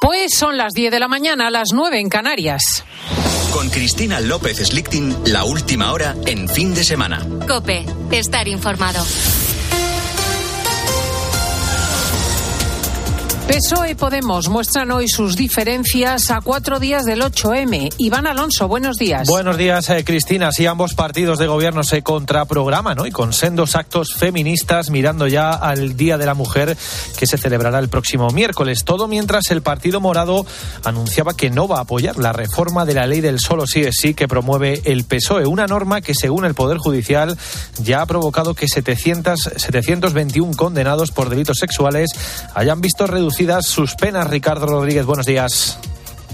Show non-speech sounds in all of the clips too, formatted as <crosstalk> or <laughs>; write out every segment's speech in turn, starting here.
Pues son las 10 de la mañana, las 9 en Canarias. Con Cristina López Slichting, la última hora en fin de semana. Cope, estar informado. PSOE y Podemos muestran hoy sus diferencias a cuatro días del 8M. Iván Alonso, buenos días. Buenos días, eh, Cristina. Si ambos partidos de gobierno se contraprograman ¿no? y con sendos actos feministas mirando ya al Día de la Mujer que se celebrará el próximo miércoles. Todo mientras el Partido Morado anunciaba que no va a apoyar la reforma de la ley del solo sí es sí que promueve el PSOE. Una norma que, según el Poder Judicial, ya ha provocado que 700, 721 condenados por delitos sexuales hayan visto reducidos sus penas. Ricardo Rodríguez, buenos días.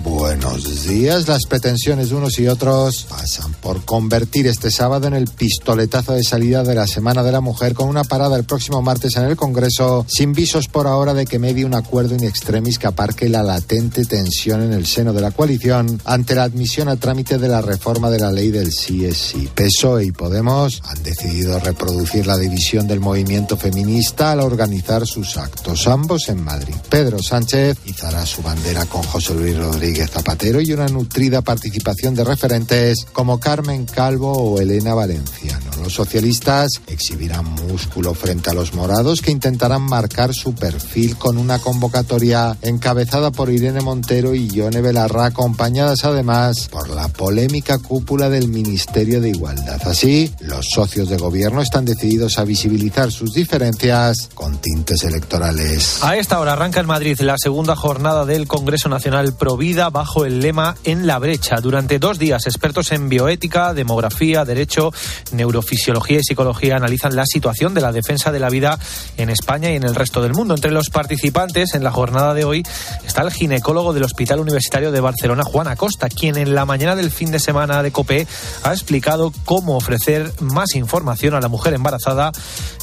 Buenos días. Las pretensiones de unos y otros pasan por convertir este sábado en el pistoletazo de salida de la Semana de la Mujer con una parada el próximo martes en el Congreso sin visos por ahora de que medie un acuerdo in extremis que aparque la latente tensión en el seno de la coalición ante la admisión a trámite de la reforma de la ley del sí. PSOE y Podemos han decidido reproducir la división del movimiento feminista al organizar sus actos, ambos en Madrid. Pedro Sánchez izará su bandera con José Luis Rodríguez Zapatero y una nutrida participación de referentes como Carmen Calvo o Elena Valenciano. Los socialistas exhibirán músculo frente a los morados que intentarán marcar su perfil con una convocatoria encabezada por Irene Montero y Yone Belarra, acompañadas además por la polémica cúpula del Ministerio de Igualdad. Así, los socios de gobierno están decididos a visibilizar sus diferencias con tintes electorales. A esta hora arranca en Madrid la segunda jornada del Congreso Nacional Provida bajo el lema En la brecha. Durante dos días, expertos en bioética, demografía, derecho, neurofisiología y psicología analizan la situación de la defensa de la vida en España y en el resto del mundo. Entre los participantes en la jornada de hoy está el ginecólogo del Hospital Universitario de Barcelona, Juan Acosta, quien en la mañana del fin de semana de COPE ha explicado cómo ofrecer más información a la mujer embarazada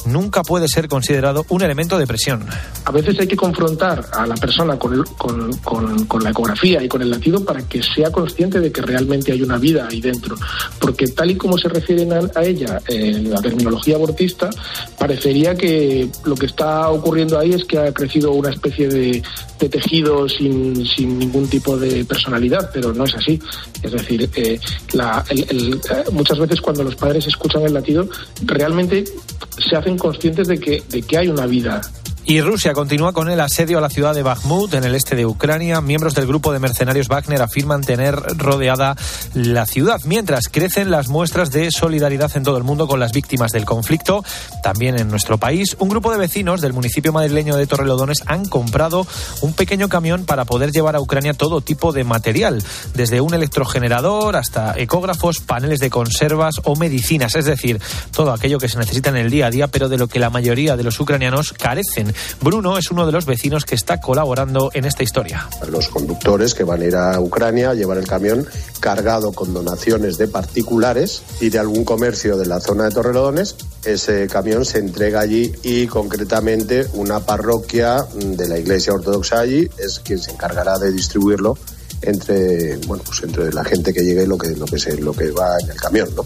nunca puede ser considerado un elemento de presión. A veces hay que confrontar a la persona con, con, con la ecografía con el latido para que sea consciente de que realmente hay una vida ahí dentro. Porque tal y como se refieren a, ella en la terminología abortista, parecería que lo que está ocurriendo ahí es que ha crecido una especie de, tejido sin, sin, ningún tipo de personalidad, pero no es así. Es decir, eh, eh, muchas veces cuando los padres escuchan el latido, realmente se hacen conscientes de que, de que hay una vida y Rusia continúa con el asedio a la ciudad de Bakhmut, en el este de Ucrania. Miembros del grupo de mercenarios Wagner afirman tener rodeada la ciudad, mientras crecen las muestras de solidaridad en todo el mundo con las víctimas del conflicto. También en nuestro país, un grupo de vecinos del municipio madrileño de Torrelodones han comprado un pequeño camión para poder llevar a Ucrania todo tipo de material, desde un electrogenerador hasta ecógrafos, paneles de conservas o medicinas, es decir, todo aquello que se necesita en el día a día, pero de lo que la mayoría de los ucranianos carecen. Bruno es uno de los vecinos que está colaborando en esta historia. Los conductores que van a ir a Ucrania llevan el camión cargado con donaciones de particulares y de algún comercio de la zona de Torrelodones. Ese camión se entrega allí y concretamente una parroquia de la Iglesia Ortodoxa allí es quien se encargará de distribuirlo entre bueno pues entre la gente que llegue lo que lo que se, lo que va en el camión no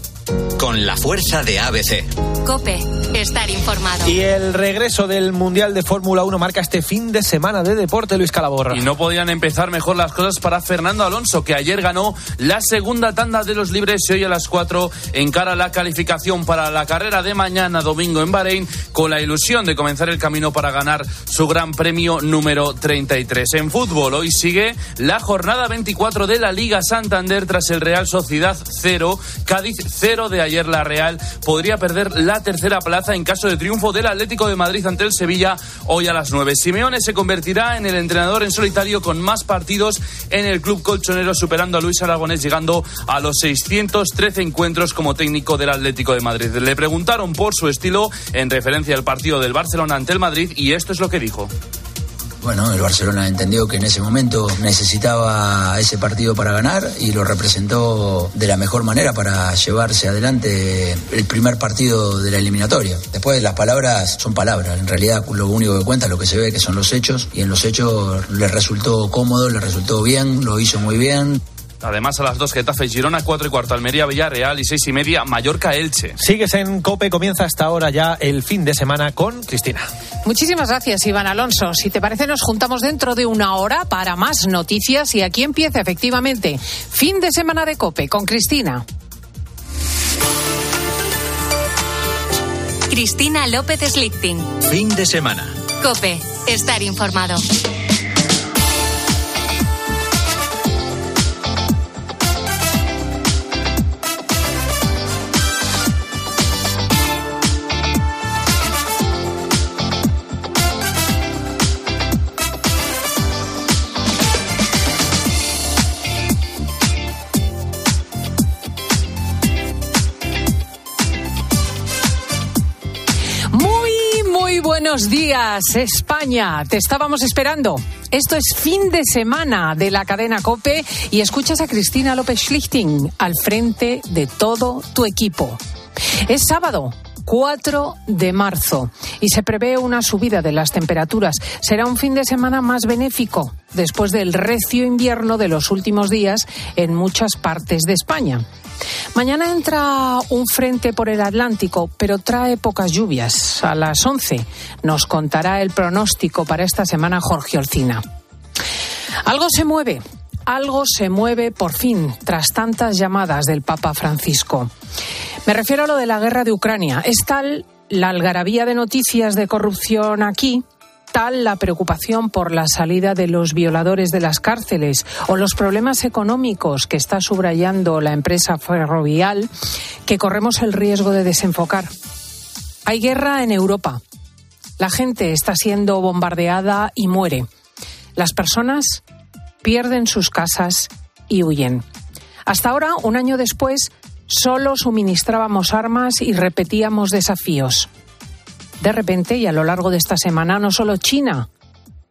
con la fuerza de ABC Cope estar informado. Y el regreso del mundial de Fórmula 1 marca este fin de semana de deporte Luis Calaborra. Y no podían empezar mejor las cosas para Fernando Alonso que ayer ganó la segunda tanda de los libres. Y hoy a las 4 encara la calificación para la carrera de mañana domingo en Bahrein con la ilusión de comenzar el camino para ganar su gran premio número 33 en fútbol hoy sigue la jornada 24 de la Liga Santander tras el Real Sociedad 0, Cádiz 0 de ayer la Real podría perder la tercera plaza en caso de triunfo del Atlético de Madrid ante el Sevilla hoy a las 9. Simeone se convertirá en el entrenador en solitario con más partidos en el club colchonero superando a Luis Aragonés llegando a los 613 encuentros como técnico del Atlético de Madrid. Le preguntaron por su estilo en referencia al partido del Barcelona ante el Madrid y esto es lo que dijo. Bueno, el Barcelona entendió que en ese momento necesitaba ese partido para ganar y lo representó de la mejor manera para llevarse adelante el primer partido de la eliminatoria. Después las palabras son palabras, en realidad lo único que cuenta es lo que se ve que son los hechos y en los hechos le resultó cómodo, le resultó bien, lo hizo muy bien. Además, a las 2 Getafe Girona, 4 y cuarto Almería Villarreal y 6 y media Mallorca Elche. Sigues en Cope, comienza hasta ahora ya el fin de semana con Cristina. Muchísimas gracias, Iván Alonso. Si te parece, nos juntamos dentro de una hora para más noticias y aquí empieza efectivamente fin de semana de Cope con Cristina. Cristina López Slichting. Fin de semana. Cope, estar informado. Buenos días, España. Te estábamos esperando. Esto es fin de semana de la cadena Cope y escuchas a Cristina López Schlichting al frente de todo tu equipo. Es sábado. 4 de marzo y se prevé una subida de las temperaturas. Será un fin de semana más benéfico después del recio invierno de los últimos días en muchas partes de España. Mañana entra un frente por el Atlántico, pero trae pocas lluvias. A las 11 nos contará el pronóstico para esta semana Jorge Olcina. Algo se mueve, algo se mueve por fin tras tantas llamadas del Papa Francisco. Me refiero a lo de la guerra de Ucrania. Es tal la algarabía de noticias de corrupción aquí tal la preocupación por la salida de los violadores de las cárceles o los problemas económicos que está subrayando la empresa ferrovial que corremos el riesgo de desenfocar. Hay guerra en Europa. La gente está siendo bombardeada y muere. Las personas pierden sus casas y huyen. Hasta ahora, un año después, solo suministrábamos armas y repetíamos desafíos. De repente, y a lo largo de esta semana, no solo China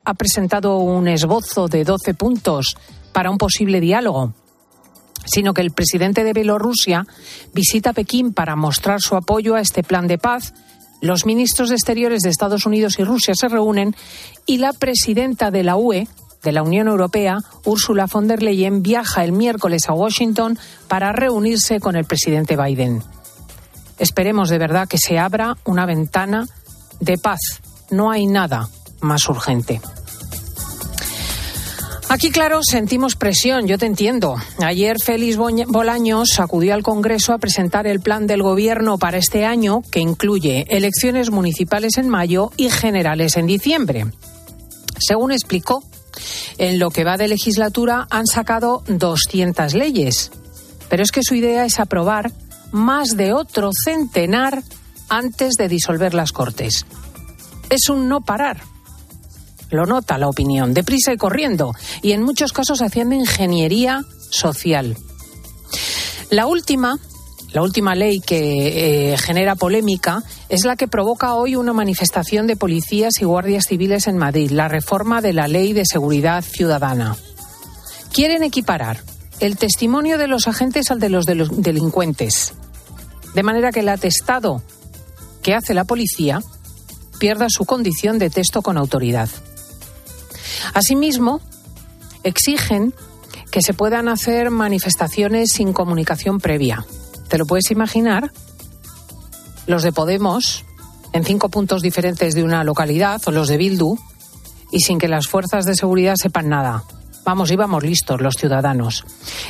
ha presentado un esbozo de 12 puntos para un posible diálogo, sino que el presidente de Bielorrusia visita Pekín para mostrar su apoyo a este plan de paz. Los ministros de Exteriores de Estados Unidos y Rusia se reúnen y la presidenta de la UE, de la Unión Europea, Ursula von der Leyen, viaja el miércoles a Washington para reunirse con el presidente Biden. Esperemos de verdad que se abra una ventana de paz. No hay nada más urgente. Aquí, claro, sentimos presión, yo te entiendo. Ayer Félix Bolaños acudió al Congreso a presentar el plan del Gobierno para este año, que incluye elecciones municipales en mayo y generales en diciembre. Según explicó, en lo que va de legislatura han sacado 200 leyes. Pero es que su idea es aprobar más de otro centenar antes de disolver las Cortes. Es un no parar. Lo nota la opinión, deprisa y corriendo, y en muchos casos haciendo ingeniería social. La última, la última ley que eh, genera polémica es la que provoca hoy una manifestación de policías y guardias civiles en Madrid, la reforma de la Ley de Seguridad Ciudadana. Quieren equiparar el testimonio de los agentes al de los delincuentes, de manera que el atestado que hace la policía pierda su condición de texto con autoridad. Asimismo, exigen que se puedan hacer manifestaciones sin comunicación previa. ¿Te lo puedes imaginar? Los de Podemos, en cinco puntos diferentes de una localidad, o los de Bildu, y sin que las fuerzas de seguridad sepan nada. Vamos, íbamos listos los ciudadanos.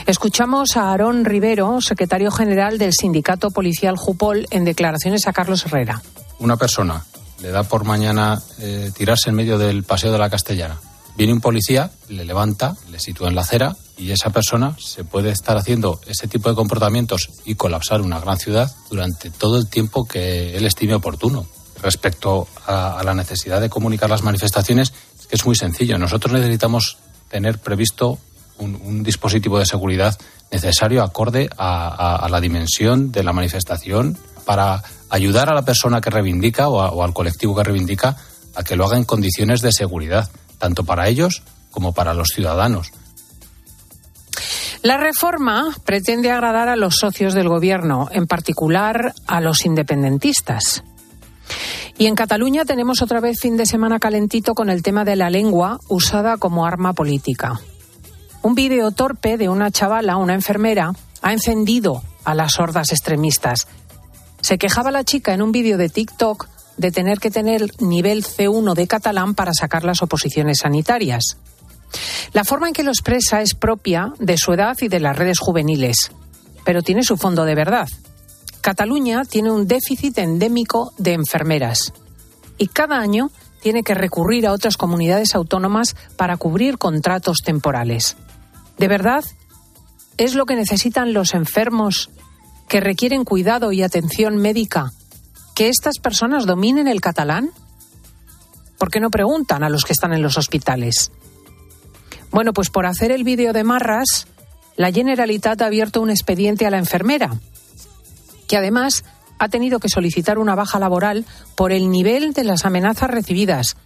Escuchamos a Aarón Rivero, secretario general del Sindicato Policial Jupol, en declaraciones a Carlos Herrera. Una persona le da por mañana eh, tirarse en medio del paseo de la Castellana. Viene un policía, le levanta, le sitúa en la acera y esa persona se puede estar haciendo ese tipo de comportamientos y colapsar una gran ciudad durante todo el tiempo que él estime oportuno. Respecto a, la necesidad de comunicar las manifestaciones, es muy sencillo. Nosotros necesitamos tener previsto un, dispositivo de seguridad necesario acorde a, la dimensión de la manifestación para ayudar a la persona que reivindica o, al colectivo que reivindica a que lo haga en condiciones de seguridad, tanto para ellos como para los ciudadanos. La reforma pretende agradar a los socios del Gobierno, en particular a los independentistas. Y en Cataluña tenemos otra vez fin de semana calentito con el tema de la lengua usada como arma política. Un vídeo torpe de una chavala, una enfermera, ha encendido a las hordas extremistas. Se quejaba la chica en un vídeo de TikTok de tener que tener nivel C1 de catalán para sacar las oposiciones sanitarias. La forma en que lo expresa es propia de su edad y de las redes juveniles, pero tiene su fondo de verdad. Cataluña tiene un déficit endémico de enfermeras y cada año tiene que recurrir a otras comunidades autónomas para cubrir contratos temporales. ¿De verdad es lo que necesitan los enfermos que requieren cuidado y atención médica que estas personas dominen el catalán? ¿Por qué no preguntan a los que están en los hospitales? Bueno, pues por hacer el vídeo de Marras, la Generalitat ha abierto un expediente a la enfermera, que además ha tenido que solicitar una baja laboral por el nivel de las amenazas recibidas,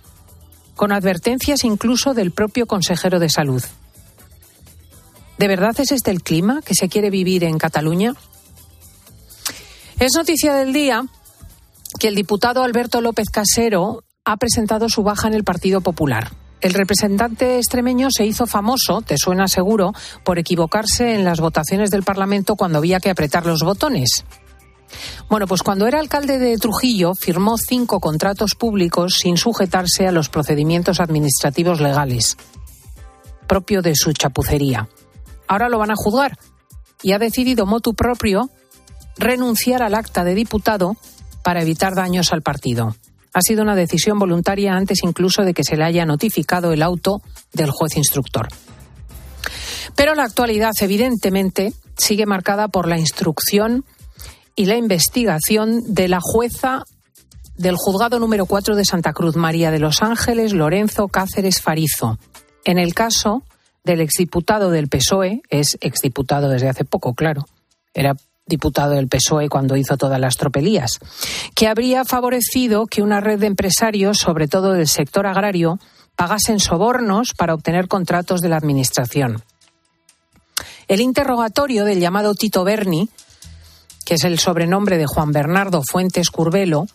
con advertencias incluso del propio consejero de salud. ¿De verdad es este el clima que se quiere vivir en Cataluña? Es noticia del día que el diputado Alberto López Casero ha presentado su baja en el Partido Popular. El representante extremeño se hizo famoso, te suena seguro, por equivocarse en las votaciones del Parlamento cuando había que apretar los botones. Bueno, pues cuando era alcalde de Trujillo firmó cinco contratos públicos sin sujetarse a los procedimientos administrativos legales, propio de su chapucería. Ahora lo van a juzgar y ha decidido motu propio renunciar al acta de diputado para evitar daños al partido. Ha sido una decisión voluntaria antes incluso de que se le haya notificado el auto del juez instructor. Pero la actualidad, evidentemente, sigue marcada por la instrucción y la investigación de la jueza del juzgado número 4 de Santa Cruz, María de los Ángeles Lorenzo Cáceres Farizo, en el caso del exdiputado del PSOE, es exdiputado desde hace poco, claro, era diputado del PSOE cuando hizo todas las tropelías, que habría favorecido que una red de empresarios, sobre todo del sector agrario, pagasen sobornos para obtener contratos de la Administración. El interrogatorio del llamado Tito Berni, que es el sobrenombre de Juan Bernardo Fuentes Curbelo,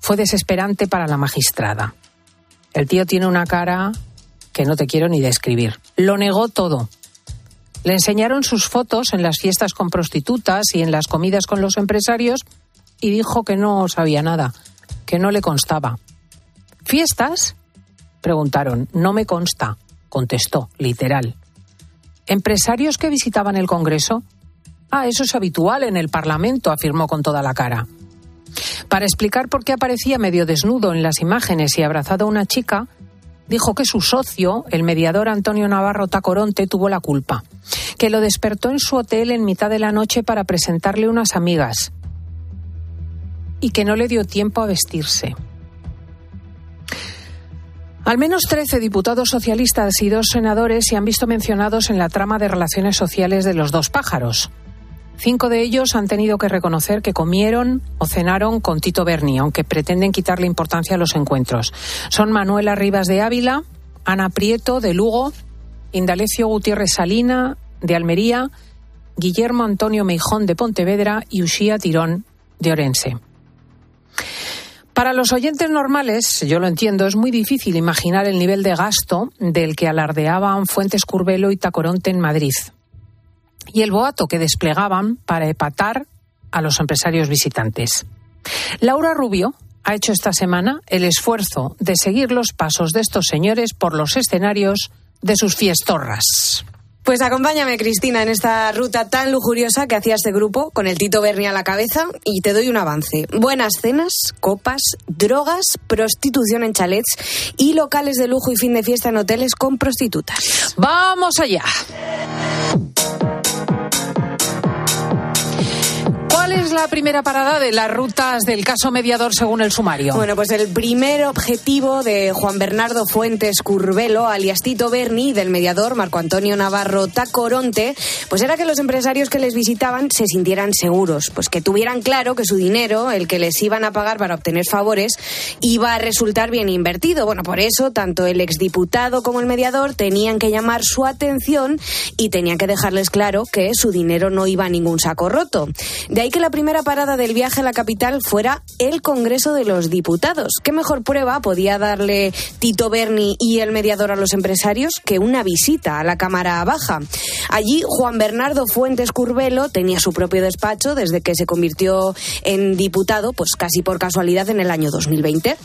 fue desesperante para la magistrada. El tío tiene una cara que no te quiero ni describir. Lo negó todo. Le enseñaron sus fotos en las fiestas con prostitutas y en las comidas con los empresarios y dijo que no sabía nada, que no le constaba. ¿Fiestas? Preguntaron. No me consta, contestó, literal. ¿Empresarios que visitaban el Congreso? Ah, eso es habitual en el Parlamento, afirmó con toda la cara. Para explicar por qué aparecía medio desnudo en las imágenes y abrazado a una chica, dijo que su socio, el mediador Antonio Navarro Tacoronte, tuvo la culpa, que lo despertó en su hotel en mitad de la noche para presentarle unas amigas y que no le dio tiempo a vestirse. Al menos 13 diputados socialistas y dos senadores se han visto mencionados en la trama de relaciones sociales de los dos pájaros. Cinco de ellos han tenido que reconocer que comieron o cenaron con Tito Berni, aunque pretenden quitarle importancia a los encuentros. Son Manuela Rivas de Ávila, Ana Prieto de Lugo, Indalecio Gutiérrez Salina de Almería, Guillermo Antonio Meijón de Pontevedra y Ushía Tirón de Orense. Para los oyentes normales, yo lo entiendo, es muy difícil imaginar el nivel de gasto del que alardeaban Fuentes Curbelo y Tacoronte en Madrid y el boato que desplegaban para epatar a los empresarios visitantes. Laura Rubio ha hecho esta semana el esfuerzo de seguir los pasos de estos señores por los escenarios de sus fiestorras. Pues acompáñame, Cristina, en esta ruta tan lujuriosa que hacía este grupo, con el Tito Berni a la cabeza, y te doy un avance. Buenas cenas, copas, drogas, prostitución en chalets y locales de lujo y fin de fiesta en hoteles con prostitutas. ¡Vamos allá! Es la primera parada de las rutas del caso mediador según el sumario? Bueno, pues el primer objetivo de Juan Bernardo Fuentes Curvelo, alias Tito Berni, del mediador Marco Antonio Navarro Tacoronte, pues era que los empresarios que les visitaban se sintieran seguros, pues que tuvieran claro que su dinero, el que les iban a pagar para obtener favores, iba a resultar bien invertido. Bueno, por eso tanto el exdiputado como el mediador tenían que llamar su atención y tenían que dejarles claro que su dinero no iba a ningún saco roto. De ahí que la primera parada del viaje a la capital fuera el Congreso de los Diputados. ¿Qué mejor prueba podía darle Tito Berni y el mediador a los empresarios que una visita a la Cámara Baja? Allí Juan Bernardo Fuentes Curvelo tenía su propio despacho desde que se convirtió en diputado, pues casi por casualidad en el año 2020.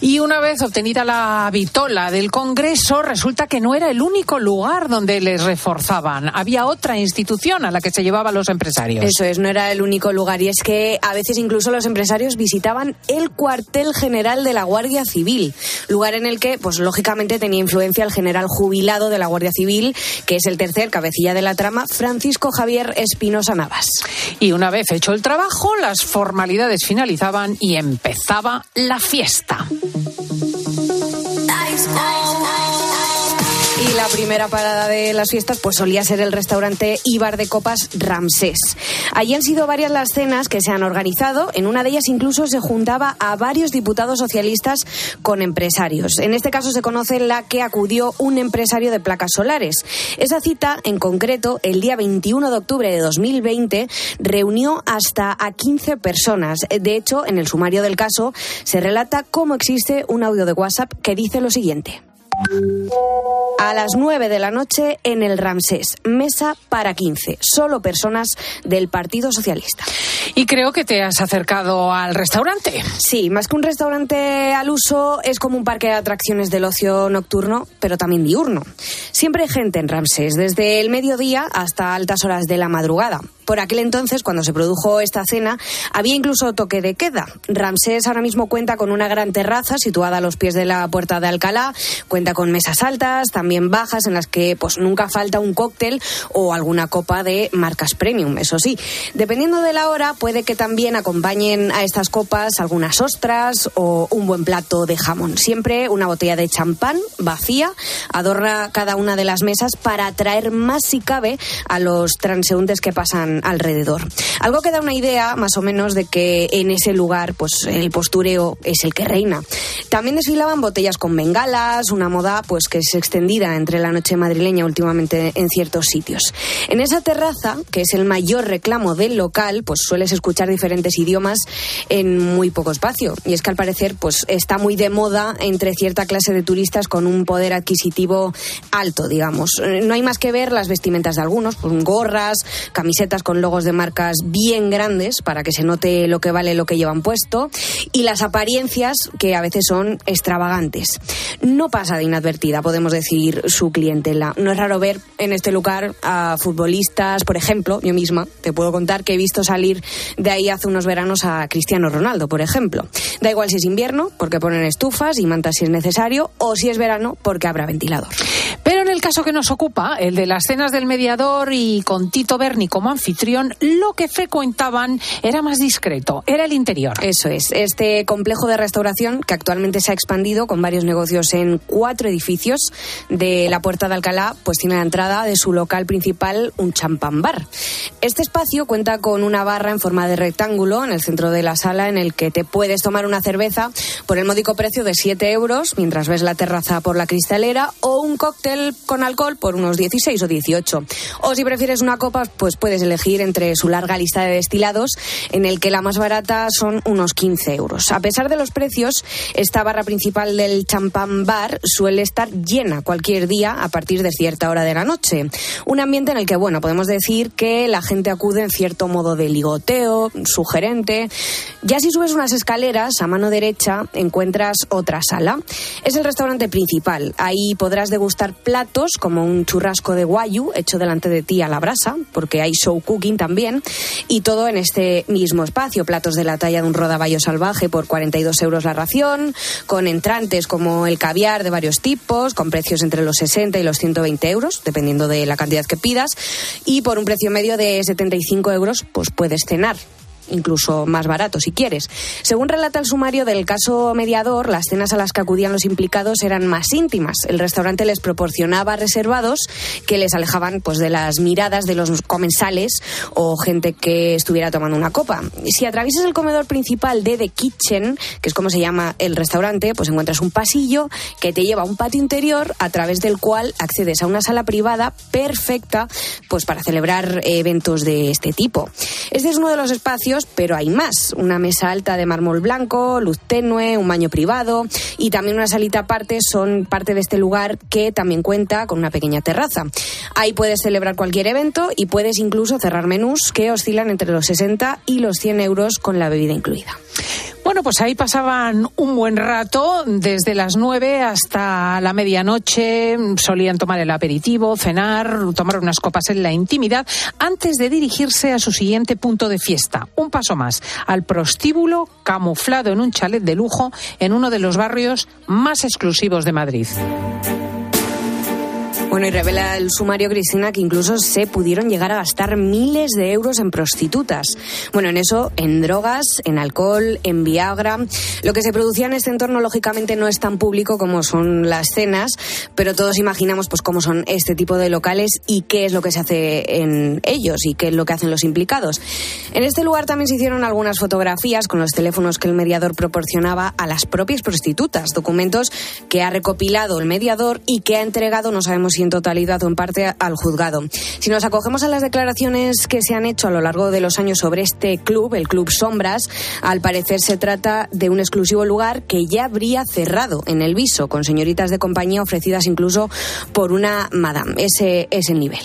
Y una vez obtenida la vitola del Congreso, resulta que no era el único lugar donde les reforzaban. Había otra institución a la que se llevaban los empresarios. Eso es, no era el único lugar. Y es que a veces incluso los empresarios visitaban el cuartel general de la Guardia Civil, lugar en el que, pues lógicamente, tenía influencia el general jubilado de la Guardia Civil, que es el tercer cabecilla de la trama, Francisco Javier Espinosa Navas. Y una vez hecho el trabajo, las formalidades finalizaban y empezaba la fiesta. Y la primera parada de las fiestas pues solía ser el restaurante Ibar de Copas Ramsés. Allí han sido varias las cenas que se han organizado. En una de ellas incluso se juntaba a varios diputados socialistas con empresarios. En este caso se conoce la que acudió un empresario de placas solares. Esa cita, en concreto, el día 21 de octubre de 2020, reunió hasta a 15 personas. De hecho, en el sumario del caso se relata cómo existe un audio de WhatsApp que dice lo siguiente. A las 9 de la noche en el Ramsés, mesa para 15, solo personas del Partido Socialista. Y creo que te has acercado al restaurante. Sí, más que un restaurante al uso, es como un parque de atracciones del ocio nocturno, pero también diurno. Siempre hay gente en Ramsés, desde el mediodía hasta altas horas de la madrugada. Por aquel entonces, cuando se produjo esta cena, había incluso toque de queda. Ramsés ahora mismo cuenta con una gran terraza situada a los pies de la puerta de Alcalá, cuenta con mesas altas, también bajas, en las que pues nunca falta un cóctel o alguna copa de marcas premium, eso sí. Dependiendo de la hora, puede que también acompañen a estas copas algunas ostras o un buen plato de jamón. Siempre una botella de champán vacía adorna cada una de las mesas para atraer más si cabe a los transeúntes que pasan alrededor. Algo que da una idea más o menos de que en ese lugar pues el postureo es el que reina. También desfilaban botellas con bengalas, una moda pues que es extendida entre la noche madrileña últimamente en ciertos sitios. En esa terraza, que es el mayor reclamo del local, pues sueles escuchar diferentes idiomas en muy poco espacio. Y es que al parecer pues está muy de moda entre cierta clase de turistas con un poder adquisitivo alto, digamos. No hay más que ver las vestimentas de algunos, pues gorras, camisetas con logos de marcas bien grandes para que se note lo que vale lo que llevan puesto y las apariencias que a veces son extravagantes. No pasa de inadvertida, podemos decir, su clientela. No es raro ver en este lugar a futbolistas, por ejemplo, yo misma te puedo contar que he visto salir de ahí hace unos veranos a Cristiano Ronaldo, por ejemplo. Da igual si es invierno, porque ponen estufas y mantas si es necesario, o si es verano, porque habrá ventilador. Pero el caso que nos ocupa, el de las cenas del mediador y con Tito Berni como anfitrión, lo que frecuentaban era más discreto, era el interior. Eso es, este complejo de restauración que actualmente se ha expandido con varios negocios en cuatro edificios de la Puerta de Alcalá, pues tiene la entrada de su local principal un champán bar. Este espacio cuenta con una barra en forma de rectángulo en el centro de la sala en el que te puedes tomar una cerveza por el módico precio de 7 euros mientras ves la terraza por la cristalera o un cóctel con alcohol por unos 16 o 18. O si prefieres una copa, pues puedes elegir entre su larga lista de destilados en el que la más barata son unos 15 euros. A pesar de los precios, esta barra principal del champán bar suele estar llena cualquier día a partir de cierta hora de la noche. Un ambiente en el que, bueno, podemos decir que la gente acude en cierto modo de ligoteo, sugerente. Ya si subes unas escaleras, a mano derecha encuentras otra sala. Es el restaurante principal. Ahí podrás degustar platos como un churrasco de guayu hecho delante de ti a la brasa, porque hay show cooking también, y todo en este mismo espacio. Platos de la talla de un rodaballo salvaje por 42 euros la ración, con entrantes como el caviar de varios tipos, con precios entre los 60 y los 120 euros, dependiendo de la cantidad que pidas, y por un precio medio de 75 euros, pues puedes cenar incluso más barato si quieres. Según relata el sumario del caso mediador, las cenas a las que acudían los implicados eran más íntimas. El restaurante les proporcionaba reservados que les alejaban pues de las miradas de los comensales o gente que estuviera tomando una copa. Si atraviesas el comedor principal de The Kitchen, que es como se llama el restaurante, pues encuentras un pasillo que te lleva a un patio interior a través del cual accedes a una sala privada perfecta pues para celebrar eventos de este tipo. Este es uno de los espacios pero hay más. Una mesa alta de mármol blanco, luz tenue, un baño privado y también una salita aparte son parte de este lugar que también cuenta con una pequeña terraza. Ahí puedes celebrar cualquier evento y puedes incluso cerrar menús que oscilan entre los 60 y los 100 euros con la bebida incluida. Bueno, pues ahí pasaban un buen rato, desde las nueve hasta la medianoche. Solían tomar el aperitivo, cenar, tomar unas copas en la intimidad, antes de dirigirse a su siguiente punto de fiesta. Un paso más, al prostíbulo camuflado en un chalet de lujo en uno de los barrios más exclusivos de Madrid. Bueno, y revela el sumario, Cristina, que incluso se pudieron llegar a gastar miles de euros en prostitutas. Bueno, en eso, en drogas, en alcohol, en Viagra. Lo que se producía en este entorno, lógicamente, no es tan público como son las cenas, pero todos imaginamos pues cómo son este tipo de locales y qué es lo que se hace en ellos y qué es lo que hacen los implicados. En este lugar también se hicieron algunas fotografías con los teléfonos que el mediador proporcionaba a las propias prostitutas, documentos que ha recopilado el mediador y que ha entregado, no sabemos si en totalidad o en parte al juzgado. Si nos acogemos a las declaraciones que se han hecho a lo largo de los años sobre este club, el Club Sombras, al parecer se trata de un exclusivo lugar que ya habría cerrado en el viso, con señoritas de compañía ofrecidas incluso por una madame. Ese es el nivel.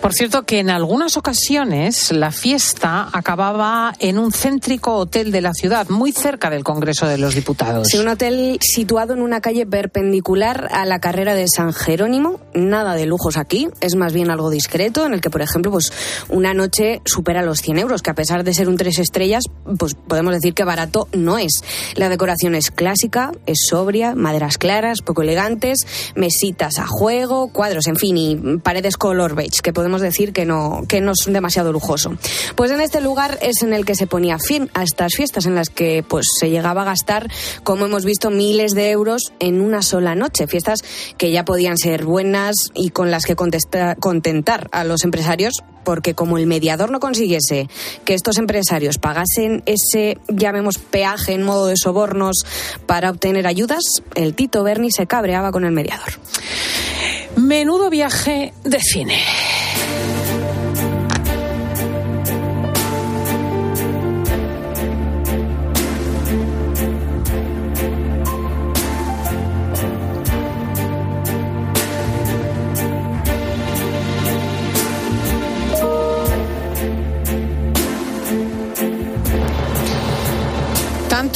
Por cierto, que en algunas ocasiones la fiesta acababa en un céntrico hotel de la ciudad, muy cerca del Congreso de los Diputados. Sí, un hotel situado en una calle perpendicular a la carrera de San Jerónimo nada de lujos aquí, es más bien algo discreto, en el que, por ejemplo, pues una noche supera los 100 euros, que a pesar de ser un tres estrellas, pues podemos decir que barato no es. La decoración es clásica, es sobria, maderas claras, poco elegantes, mesitas a juego, cuadros, en fin, y paredes color beige, que podemos decir que no, que no es demasiado lujoso. Pues en este lugar es en el que se ponía fin a estas fiestas en las que pues se llegaba a gastar, como hemos visto, miles de euros en una sola noche. Fiestas que ya podían ser buenas, y con las que contentar a los empresarios, porque como el mediador no consiguiese que estos empresarios pagasen ese, llamemos, peaje en modo de sobornos para obtener ayudas, el Tito Berni se cabreaba con el mediador. Menudo viaje de cine.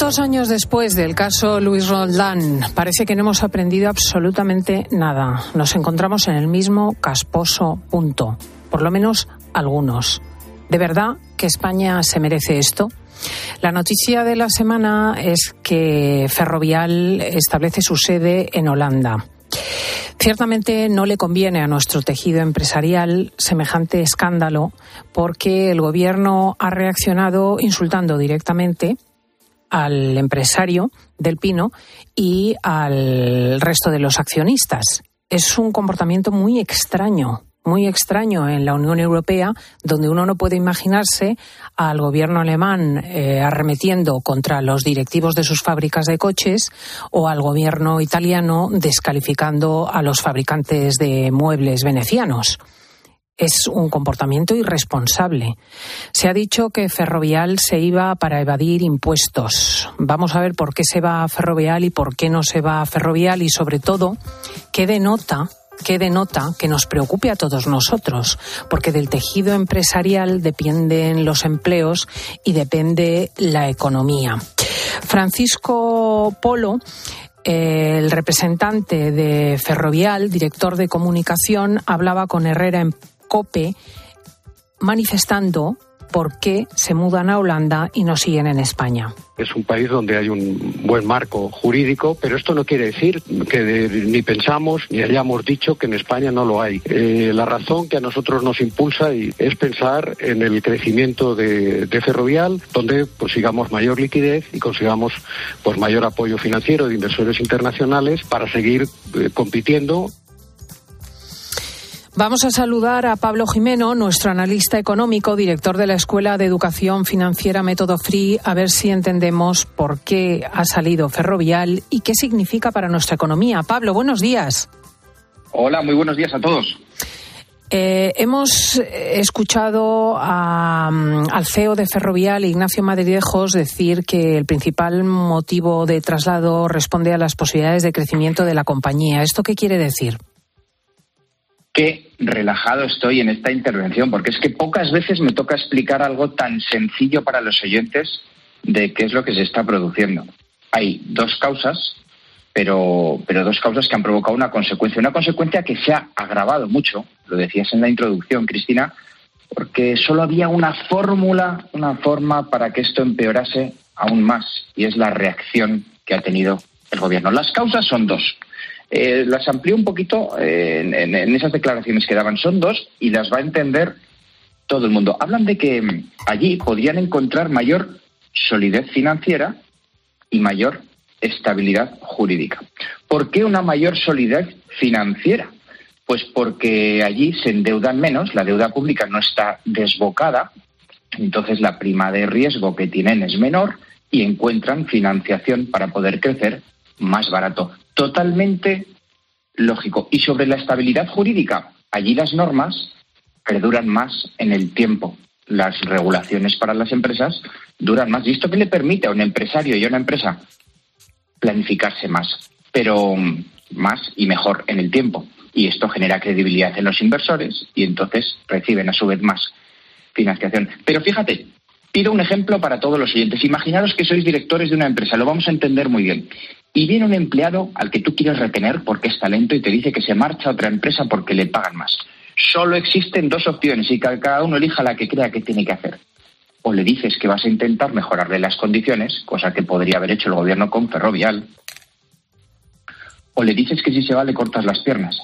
Tantos años después del caso Luis Roldán, parece que no hemos aprendido absolutamente nada. Nos encontramos en el mismo casposo punto, por lo menos algunos. ¿De verdad que España se merece esto? La noticia de la semana es que Ferrovial establece su sede en Holanda. Ciertamente no le conviene a nuestro tejido empresarial semejante escándalo porque el Gobierno ha reaccionado insultando directamente al empresario del Pino y al resto de los accionistas. Es un comportamiento muy extraño, muy extraño en la Unión Europea, donde uno no puede imaginarse al gobierno alemán eh, arremetiendo contra los directivos de sus fábricas de coches o al gobierno italiano descalificando a los fabricantes de muebles venecianos es un comportamiento irresponsable. Se ha dicho que Ferrovial se iba para evadir impuestos. Vamos a ver por qué se va a Ferrovial y por qué no se va a Ferrovial y sobre todo qué denota qué denota que nos preocupe a todos nosotros, porque del tejido empresarial dependen los empleos y depende la economía. Francisco Polo el representante de Ferrovial, director de comunicación, hablaba con Herrera en COPE manifestando por qué se mudan a Holanda y no siguen en España. Es un país donde hay un buen marco jurídico, pero esto no quiere decir que ni pensamos ni hayamos dicho que en España no lo hay. Eh, la razón que a nosotros nos impulsa es pensar en el crecimiento de, Ferrovial, donde pues, sigamos mayor liquidez y consigamos pues, mayor apoyo financiero de inversores internacionales para seguir eh, compitiendo Vamos a saludar a Pablo Jimeno, nuestro analista económico, director de la Escuela de Educación Financiera Método Free, a ver si entendemos por qué ha salido Ferrovial y qué significa para nuestra economía. Pablo, buenos días. Hola, muy buenos días a todos. Eh, hemos escuchado a, mm, al CEO de Ferrovial, Ignacio Madridejos, decir que el principal motivo de traslado responde a las posibilidades de crecimiento de la compañía. ¿Esto qué quiere decir? Qué relajado estoy en esta intervención, porque es que pocas veces me toca explicar algo tan sencillo para los oyentes de qué es lo que se está produciendo. Hay dos causas pero, pero dos causas que han provocado una consecuencia. Una consecuencia que se ha agravado mucho, lo decías en la introducción, Cristina, porque solo había una fórmula, una forma para que esto empeorase aún más, y es la reacción que ha tenido el gobierno. Las causas son dos. Eh, las amplío un poquito eh, en, en, esas declaraciones que daban. Son dos y las va a entender todo el mundo. Hablan de que mm, allí podrían encontrar mayor solidez financiera y mayor estabilidad jurídica. ¿Por qué una mayor solidez financiera? Pues porque allí se endeudan menos, la deuda pública no está desbocada, entonces la prima de riesgo que tienen es menor y encuentran financiación para poder crecer más barato. Totalmente lógico. Y sobre la estabilidad jurídica, allí las normas perduran más en el tiempo. Las regulaciones para las empresas duran más. ¿Y esto qué le permite a un empresario y a una empresa? planificarse más, pero más y mejor en el tiempo. Y esto genera credibilidad en los inversores y entonces reciben a su vez más financiación. Pero fíjate, pido un ejemplo para todos los oyentes. Imaginaros que sois directores de una empresa, lo vamos a entender muy bien. Y viene un empleado al que tú quieres retener porque es talento y te dice que se marcha a otra empresa porque le pagan más. Solo existen dos opciones y cada uno elija la que crea que tiene que hacer o le dices que vas a intentar mejorarle las condiciones, cosa que podría haber hecho el gobierno con Ferrovial, o le dices que si se va le cortas las piernas.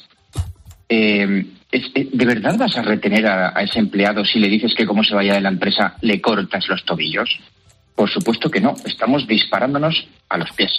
Eh, eh, ¿De verdad vas a retener a, a, ese empleado si le dices que como se vaya de la empresa le cortas los tobillos? Por supuesto que no, estamos disparándonos a los pies.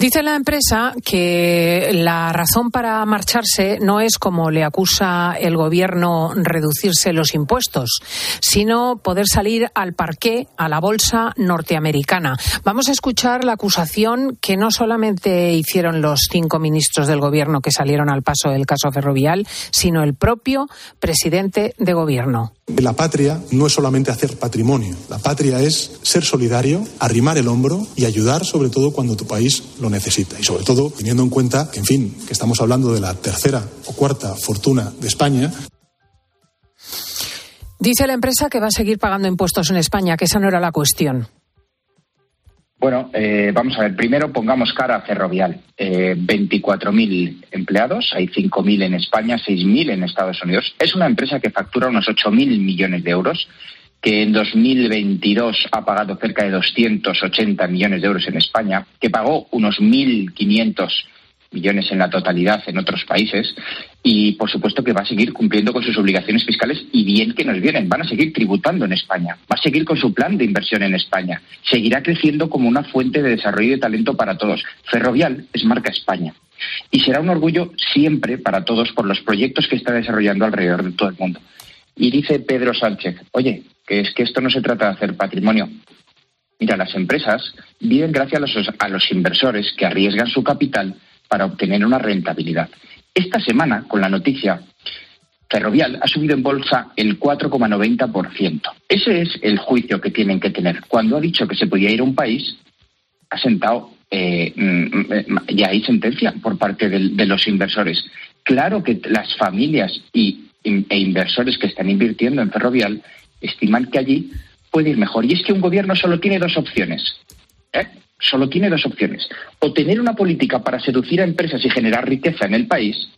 Dice la empresa que la razón para marcharse no es como le acusa el gobierno reducirse los impuestos, sino poder salir al parqué, a la bolsa norteamericana. Vamos a escuchar la acusación que no solamente hicieron los cinco ministros del gobierno que salieron al paso del caso ferrovial, sino el propio presidente de gobierno. La patria no es solamente hacer patrimonio, la patria es ser solidario, arrimar el hombro y ayudar sobre todo cuando tu país lo necesita. Y sobre todo teniendo en cuenta que, en fin, que estamos hablando de la tercera o cuarta fortuna de España. Dice la empresa que va a seguir pagando impuestos en España, que esa no era la cuestión. Bueno, eh, vamos a ver. Primero pongamos cara a Ferrovial. Eh, 24.000 empleados, hay 5.000 en España, 6.000 en Estados Unidos. Es una empresa que factura unos 8.000 millones de euros, que en 2022 ha pagado cerca de 280 millones de euros en España, que pagó unos 1.500 millones en la totalidad en otros países y por supuesto que va a seguir cumpliendo con sus obligaciones fiscales y bien que nos vienen, van a seguir tributando en España, va a seguir con su plan de inversión en España, seguirá creciendo como una fuente de desarrollo y de talento para todos. Ferrovial es marca España y será un orgullo siempre para todos por los proyectos que está desarrollando alrededor de todo el mundo. Y dice Pedro Sánchez, oye, que es que esto no se trata de hacer patrimonio. Mira, las empresas viven gracias a los, a los inversores que arriesgan su capital para obtener una rentabilidad. Esta semana, con la noticia, Ferrovial ha subido en bolsa el 4,90%. Ese es el juicio que tienen que tener. Cuando ha dicho que se podía ir a un país, ha sentado, eh, mm, ya hay sentencia por parte de, los inversores. Claro que las familias y, e inversores que están invirtiendo en Ferrovial estiman que allí puede ir mejor. Y es que un gobierno solo tiene dos opciones. ¿eh? solo tiene dos opciones. O tener una política para seducir a empresas y generar riqueza en el país,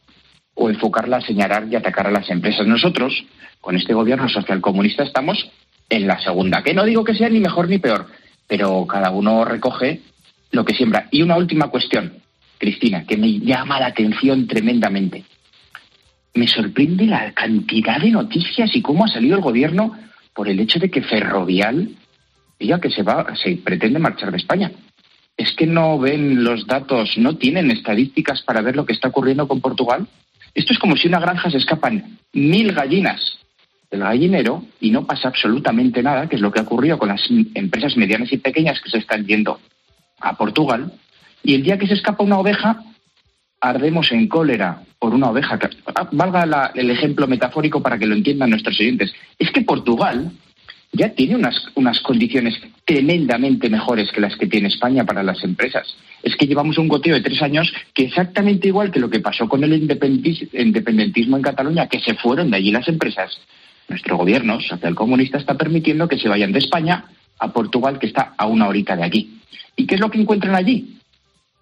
o enfocarla a señalar y atacar a las empresas. Nosotros, con este gobierno socialcomunista, estamos en la segunda. Que no digo que sea ni mejor ni peor, pero cada uno recoge lo que siembra. Y una última cuestión, Cristina, que me llama la atención tremendamente. Me sorprende la cantidad de noticias y cómo ha salido el gobierno por el hecho de que Ferrovial diga que se va, se pretende marchar de España es que no ven los datos, no tienen estadísticas para ver lo que está ocurriendo con Portugal. Esto es como si una granja se escapan mil gallinas del gallinero y no pasa absolutamente nada, que es lo que ha ocurrido con las empresas medianas y pequeñas que se están yendo a Portugal. Y el día que se escapa una oveja, ardemos en cólera por una oveja. Ah, valga el ejemplo metafórico para que lo entiendan nuestros oyentes. Es que Portugal ya tiene unas, unas condiciones tremendamente mejores que las que tiene España para las empresas. Es que llevamos un goteo de tres años que exactamente igual que lo que pasó con el independentismo en Cataluña, que se fueron de allí las empresas. Nuestro gobierno socialcomunista está permitiendo que se vayan de España a Portugal, que está a una horita de aquí. ¿Y qué es lo que encuentran allí?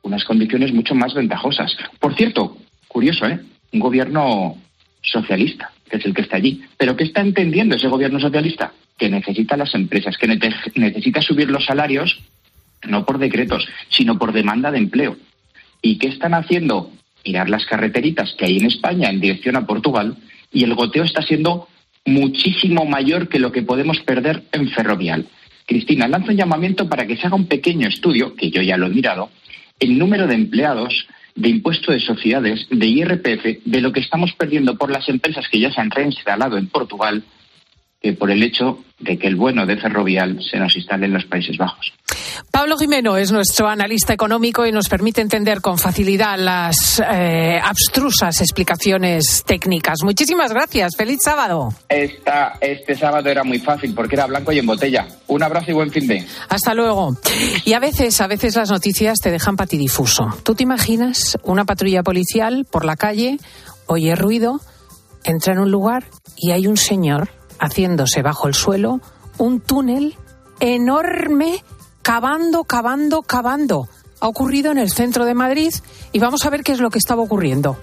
Unas condiciones mucho más ventajosas. Por cierto, curioso, ¿eh? Un gobierno socialista, que es el que está allí. ¿Pero qué está entendiendo ese gobierno socialista? que necesita las empresas, que necesita subir los salarios no por decretos, sino por demanda de empleo. ¿Y qué están haciendo? Mirar las carreteritas que hay en España en dirección a Portugal y el goteo está siendo muchísimo mayor que lo que podemos perder en ferrovial. Cristina, lanzo un llamamiento para que se haga un pequeño estudio, que yo ya lo he mirado, el número de empleados, de impuesto de sociedades, de IRPF, de lo que estamos perdiendo por las empresas que ya se han reinstalado en Portugal que por el hecho de que el bueno de Ferrovial se nos instale en los Países Bajos. Pablo Jimeno es nuestro analista económico y nos permite entender con facilidad las eh, abstrusas explicaciones técnicas. Muchísimas gracias. Feliz sábado. Esta, este sábado era muy fácil porque era blanco y en botella. Un abrazo y buen fin de. Hasta luego. Y a veces, a veces las noticias te dejan patidifuso. ¿Tú te imaginas una patrulla policial por la calle, oye ruido, entra en un lugar y hay un señor haciéndose bajo el suelo un túnel enorme, cavando, cavando, cavando. Ha ocurrido en el centro de Madrid y vamos a ver qué es lo que estaba ocurriendo.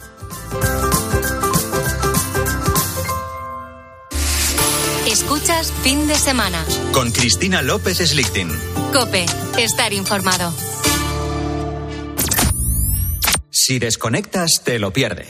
Escuchas fin de semana. Con Cristina López Slichting. Cope, estar informado. Si desconectas, te lo pierdes.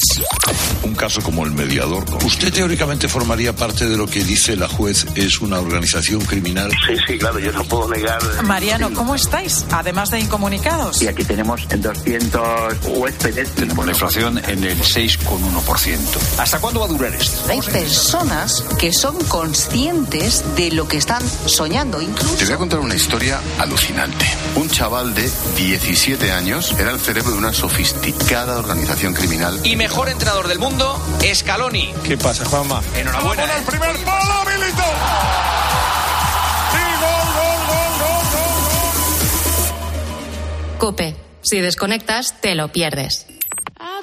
Un caso como el mediador. Usted teóricamente formaría parte de lo que dice la juez es una organización criminal. Sí, sí, claro, yo no puedo negar. Mariano, ¿cómo estáis? Además de incomunicados. Y aquí tenemos 200 huéspedes. Tenemos la inflación en el 6,1%. ¿Hasta cuándo va a durar esto? Hay personas que son conscientes de lo que están soñando. Incluso... Te voy a contar una historia alucinante. Un chaval de 17 años era el cerebro de una sofisticada cada organización criminal. Y mejor entrenador del mundo, Scaloni. ¿Qué pasa, Juanma? Enhorabuena. el primer palo, Milito! Cope, si desconectas, te lo pierdes.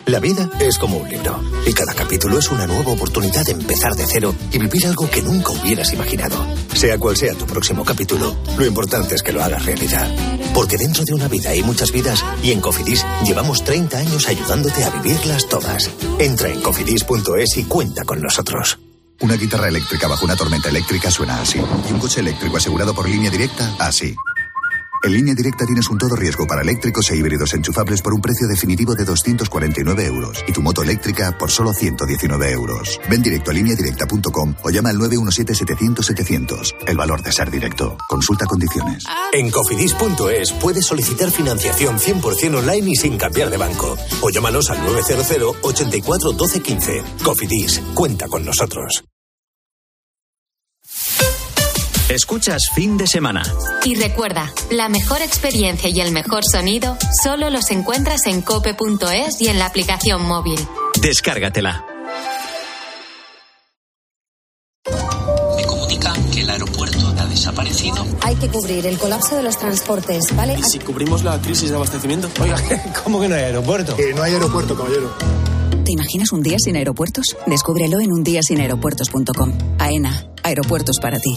La vida es como un libro y cada capítulo es una nueva oportunidad de empezar de cero y vivir algo que nunca hubieras imaginado. Sea cual sea tu próximo capítulo, lo importante es que lo hagas realidad. Porque dentro de una vida hay muchas vidas y en Cofidis llevamos 30 años ayudándote a vivirlas todas. Entra en cofidis.es y cuenta con nosotros. Una guitarra eléctrica bajo una tormenta eléctrica suena así. Y un coche eléctrico asegurado por línea directa, así. En línea directa tienes un todo riesgo para eléctricos e híbridos enchufables por un precio definitivo de 249 euros y tu moto eléctrica por solo 119 euros. Ven directo a lineadirecta.com o llama al 917-700-700. El valor de ser directo. Consulta condiciones. En cofidis.es puedes solicitar financiación 100% online y sin cambiar de banco. O llámanos al 900 84 12 15. Cofidis, cuenta con nosotros. Escuchas fin de semana. Y recuerda, la mejor experiencia y el mejor sonido solo los encuentras en cope.es y en la aplicación móvil. Descárgatela. Me comunican que el aeropuerto ha desaparecido. Hay que cubrir el colapso de los transportes, ¿vale? ¿Y si cubrimos la crisis de abastecimiento? Oiga, <laughs> ¿cómo que no hay aeropuerto? Que no hay aeropuerto, caballero. ¿Te imaginas un día sin aeropuertos? Descúbrelo en undiasinaeropuertos.com. AENA, aeropuertos para ti.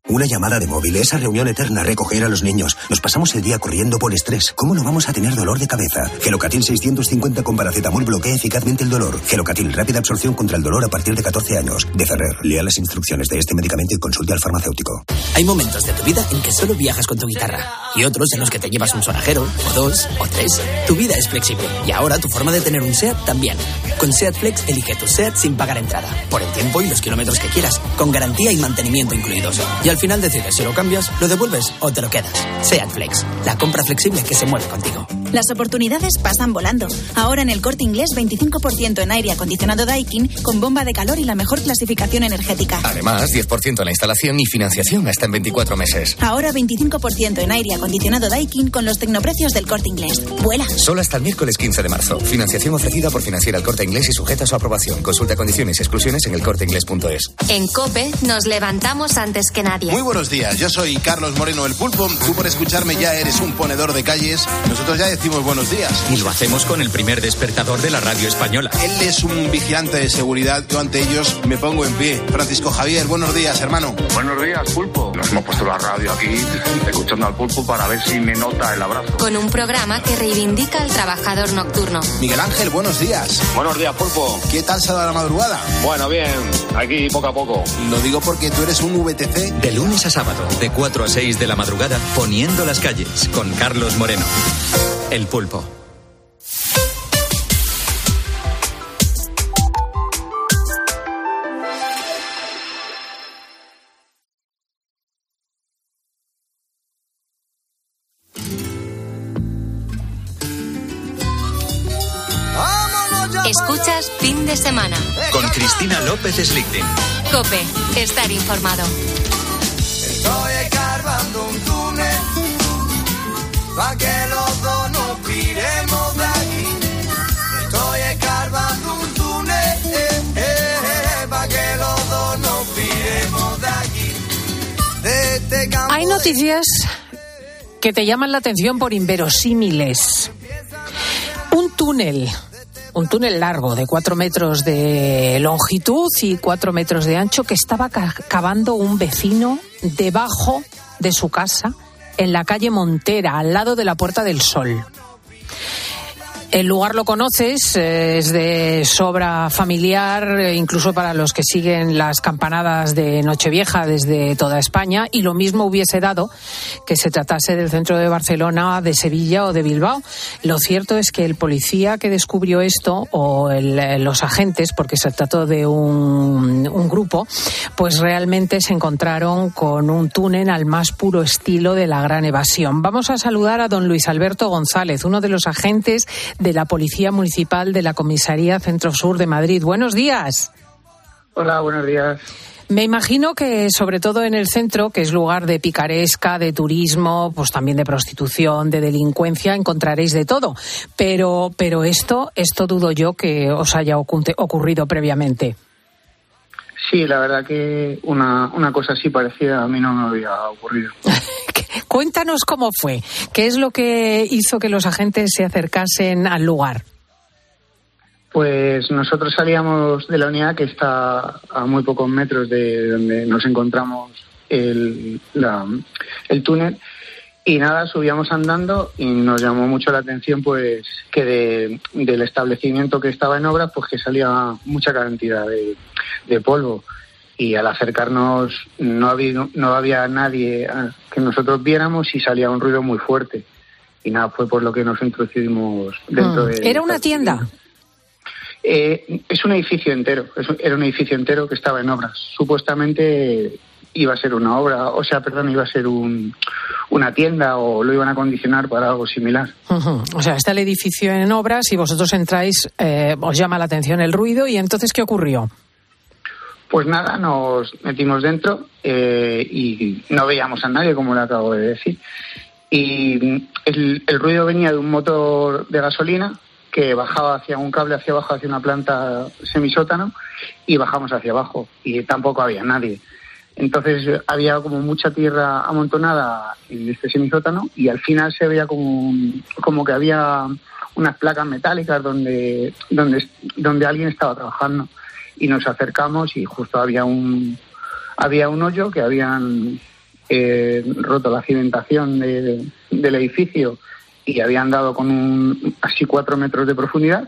Una llamada de móvil, esa reunión eterna, recoger a los niños. Nos pasamos el día corriendo por estrés. ¿Cómo no vamos a tener dolor de cabeza? Gelocatil 650 con paracetamol bloquea eficazmente el dolor. Gelocatil, rápida absorción contra el dolor a partir de 14 años. De Ferrer, lea las instrucciones de este medicamento y consulte al farmacéutico. Hay momentos de tu vida en que solo viajas con tu guitarra y otros en los que te llevas un sonajero, o dos, o tres. Tu vida es flexible y ahora tu forma de tener un SEAT también. Con SEAT Flex elige tu SEAT sin pagar entrada, por el tiempo y los kilómetros que quieras, con garantía y mantenimiento incluidos. Y al final decides si lo cambias, lo devuelves o te lo quedas. SEAT Flex, la compra flexible que se mueve contigo. Las oportunidades pasan volando. Ahora en el corte inglés 25% en aire acondicionado Daikin con bomba de calor y la mejor clasificación energética. Además, 10% en la instalación y financiación hasta en 24 meses. Ahora 25% en aire acondicionado Daikin con los tecnoprecios del corte inglés. Vuela. Solo hasta el miércoles 15 de marzo. Financiación ofrecida por Financiera el Corte Inglés y sujeta a su aprobación. Consulta condiciones y exclusiones en elcorteinglés.es. En Cope nos levantamos antes que nadie. Muy buenos días, yo soy Carlos Moreno el Pulpo. Tú por escucharme ya eres un ponedor de calles. Nosotros ya decimos buenos días. Y lo hacemos con el primer despertador de la radio española. Él es un vigilante de seguridad. Yo ante ellos me pongo en pie. Francisco Javier, buenos días, hermano. Buenos días, Pulpo. Nos hemos puesto la radio aquí, escuchando al Pulpo para ver si me nota el abrazo. Con un programa que reivindica al trabajador nocturno. Miguel Ángel, buenos días. Buenos días, Pulpo. ¿Qué tal se ha dado la madrugada? Bueno, bien. Aquí poco a poco. Lo digo porque tú eres un VTC. De lunes a sábado, de 4 a 6 de la madrugada, poniendo las calles con Carlos Moreno. El pulpo. Escuchas fin de semana. Con Cristina López Slichting. Cope, estar informado. Estoy escarbando un túnel pa' que los dos nos piremos de aquí. Estoy escarbando un túnel eh, eh, eh, pa' que los dos nos piremos de aquí. De este campo Hay noticias que te llaman la atención por inverosímiles. Un túnel, un túnel largo de cuatro metros de longitud y cuatro metros de ancho que estaba ca- cavando un vecino debajo de su casa en la calle Montera, al lado de la Puerta del Sol. El lugar lo conoces, eh, es de sobra familiar, eh, incluso para los que siguen las campanadas de Nochevieja desde toda España, y lo mismo hubiese dado que se tratase del centro de Barcelona, de Sevilla o de Bilbao. Lo cierto es que el policía que descubrió esto, o el- eh, los agentes, porque se trató de un, un grupo, pues realmente se encontraron con un túnel al más puro estilo de la gran evasión. Vamos a saludar a don Luis Alberto González, uno de los agentes de la Policía Municipal de la Comisaría Centro Sur de Madrid. Buenos días. Hola, buenos días. Me imagino que, sobre todo en el centro, que es lugar de picaresca, de turismo, pues también de prostitución, de delincuencia, encontraréis de todo. Pero, pero esto, esto dudo yo que os haya ocurrido previamente. Sí, la verdad que una, una cosa así parecida a mí no me había ocurrido. <laughs> Cuéntanos cómo fue. ¿Qué es lo que hizo que los agentes se acercasen al lugar? Pues nosotros salíamos de la unidad que está a muy pocos metros de donde nos encontramos el, la- el túnel y nada, subíamos andando y nos llamó mucho la atención pues que de- del establecimiento que estaba en obras pues que salía mucha cantidad de, de polvo y al acercarnos no había, no había nadie ah, que nosotros viéramos y salía un ruido muy fuerte y nada, fue por lo que nos introducimos dentro Mm. de... ¿Era una tienda? Eh, es un edificio entero, es un- era un edificio entero que estaba en obras. Supuestamente iba a ser una obra, o sea, perdón, iba a ser un, una tienda o lo iban a condicionar para algo similar. O sea, está el edificio en obras y vosotros entráis, eh, os llama la atención el ruido y entonces, ¿qué ocurrió? Pues nada, nos metimos dentro eh, y no veíamos a nadie, como le acabo de decir. Y el, el ruido venía de un motor de gasolina que bajaba hacia un cable hacia abajo, hacia una planta semisótano, y bajamos hacia abajo. Y tampoco había nadie. Entonces había como mucha tierra amontonada en este semisótano y al final se veía como, como que había unas placas metálicas donde, donde, donde alguien estaba trabajando y nos acercamos y justo había un había un hoyo que habían eh, roto la cimentación de- del edificio y habían dado con un, así cuatro metros de profundidad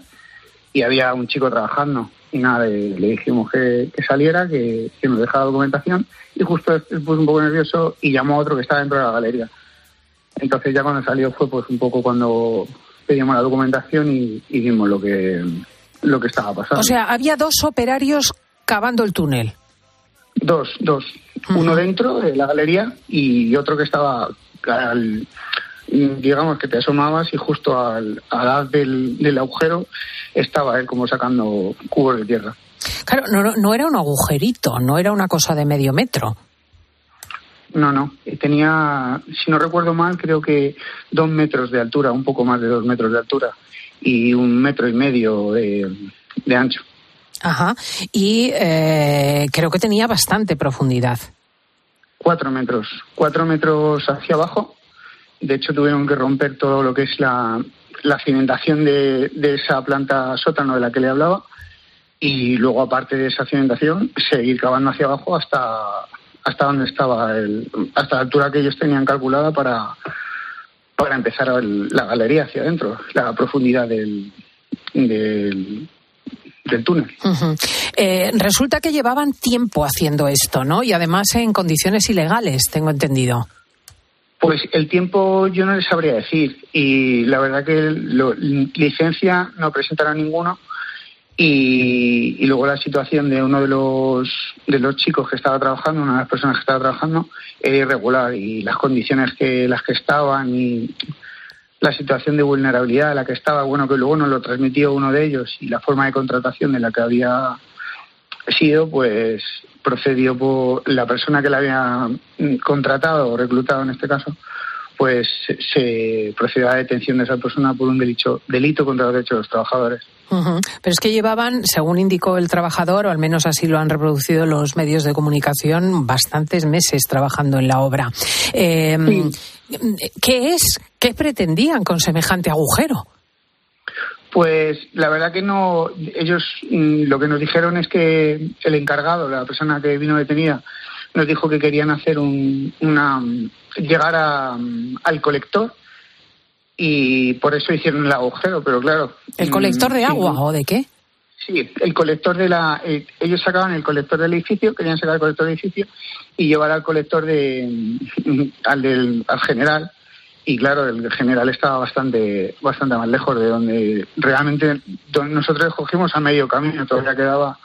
y había un chico trabajando. Y nada, le, dijimos que, saliera, que, que nos dejara documentación y justo se puso un poco nervioso y llamó a otro que estaba dentro de la galería. Entonces ya cuando salió fue pues un poco cuando pedimos la documentación y, y vimos lo que, lo que estaba pasando. O sea, había dos operarios cavando el túnel. Dos, dos. Uno dentro de la galería y otro que estaba al, digamos que te asomabas y justo al, al haz del, del agujero estaba él como sacando cubos de tierra. Claro, no- no era un agujerito, no era una cosa de medio metro. No, no. Tenía, si no recuerdo mal, creo que dos metros de altura, un poco más de dos metros de altura y un metro y medio de, de ancho. Ajá. Y eh, creo que tenía bastante profundidad. Cuatro metros. Cuatro metros hacia abajo. De hecho, tuvieron que romper todo lo que es la, la cimentación de, de esa planta sótano de la que le hablaba. Y luego, aparte de esa cimentación, seguir cavando hacia abajo hasta, hasta donde estaba, el, hasta la altura que ellos tenían calculada para, para empezar el- la galería hacia adentro, la profundidad del, del, del túnel. Eh, resulta que llevaban tiempo haciendo esto, ¿no? Y además en condiciones ilegales, tengo entendido. Pues el tiempo yo no les sabría decir y la verdad que lo- licencia no presentaron ninguno y, luego la situación de uno de los de los chicos que estaba trabajando, una de las personas que estaba trabajando, era irregular y las condiciones que las que estaban y la situación de vulnerabilidad en la que estaba, bueno, que luego nos lo transmitió uno de ellos y la forma de contratación de la que había sido, pues procedió por la persona que la había mm, contratado o reclutado en este caso, pues se- procedió a la detención de esa persona por un delito contra los derechos de los trabajadores. Pero es que llevaban, según indicó el trabajador, o al menos así lo han reproducido los medios de comunicación, bastantes meses trabajando en la obra. Eh, ¿Qué es? ¿Qué pretendían con semejante agujero? Pues la verdad que no, ellos mm, lo que nos dijeron es que el encargado, la persona que vino detenida, nos dijo que querían hacer un, una, llegar a, mm, al colector y por eso hicieron el agujero, pero claro. ¿El colector mm, de sí, agua o de qué? Sí, el colector de la. eh, ellos sacaban el colector del edificio, querían sacar el colector del edificio y llevar al colector de, <laughs> al del al general. Y claro, el general estaba bastante bastante más lejos de donde realmente donde nosotros escogimos a medio camino, todavía quedaba mm,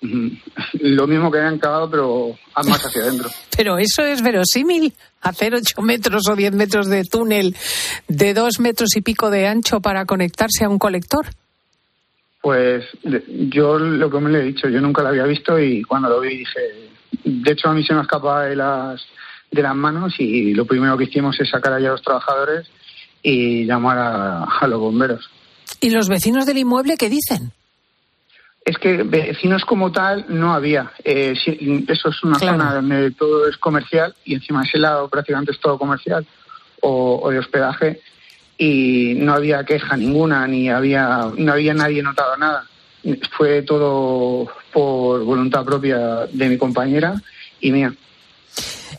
lo mismo que habían cavado, pero más <laughs> hacia adentro. Pero eso es verosímil. Hacer ocho metros o diez metros de túnel de dos metros y pico de ancho para conectarse a un colector. Pues yo lo que me le he dicho, yo nunca lo había visto y cuando lo vi dije, de hecho a mí se me escapaba de las de las manos y lo primero que hicimos es sacar allá a los trabajadores y llamar a, a los bomberos. ¿Y los vecinos del inmueble qué dicen? Es que vecinos como tal no había. Eh, eso es una Claro. zona donde todo es comercial y encima ese lado prácticamente es todo comercial o, o de hospedaje y no había queja ninguna ni había no había nadie notado nada. Fue todo por voluntad propia de mi compañera y mía.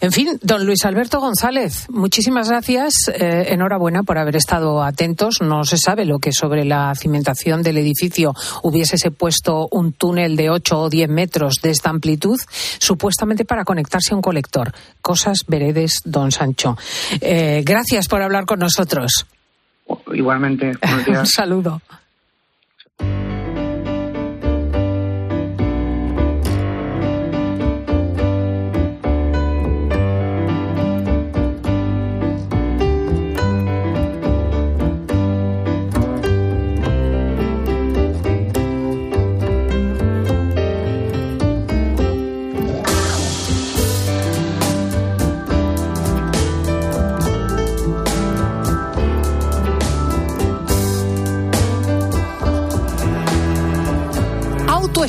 En fin, don Luis Alberto González, muchísimas gracias. Eh, enhorabuena por haber estado atentos. No se sabe lo que sobre la cimentación del edificio hubiese puesto un túnel de 8 o 10 metros de esta amplitud, supuestamente para conectarse a un colector. Cosas veredes, don Sancho. Eh, gracias por hablar con nosotros. Igualmente, buenos días. <laughs> un saludo.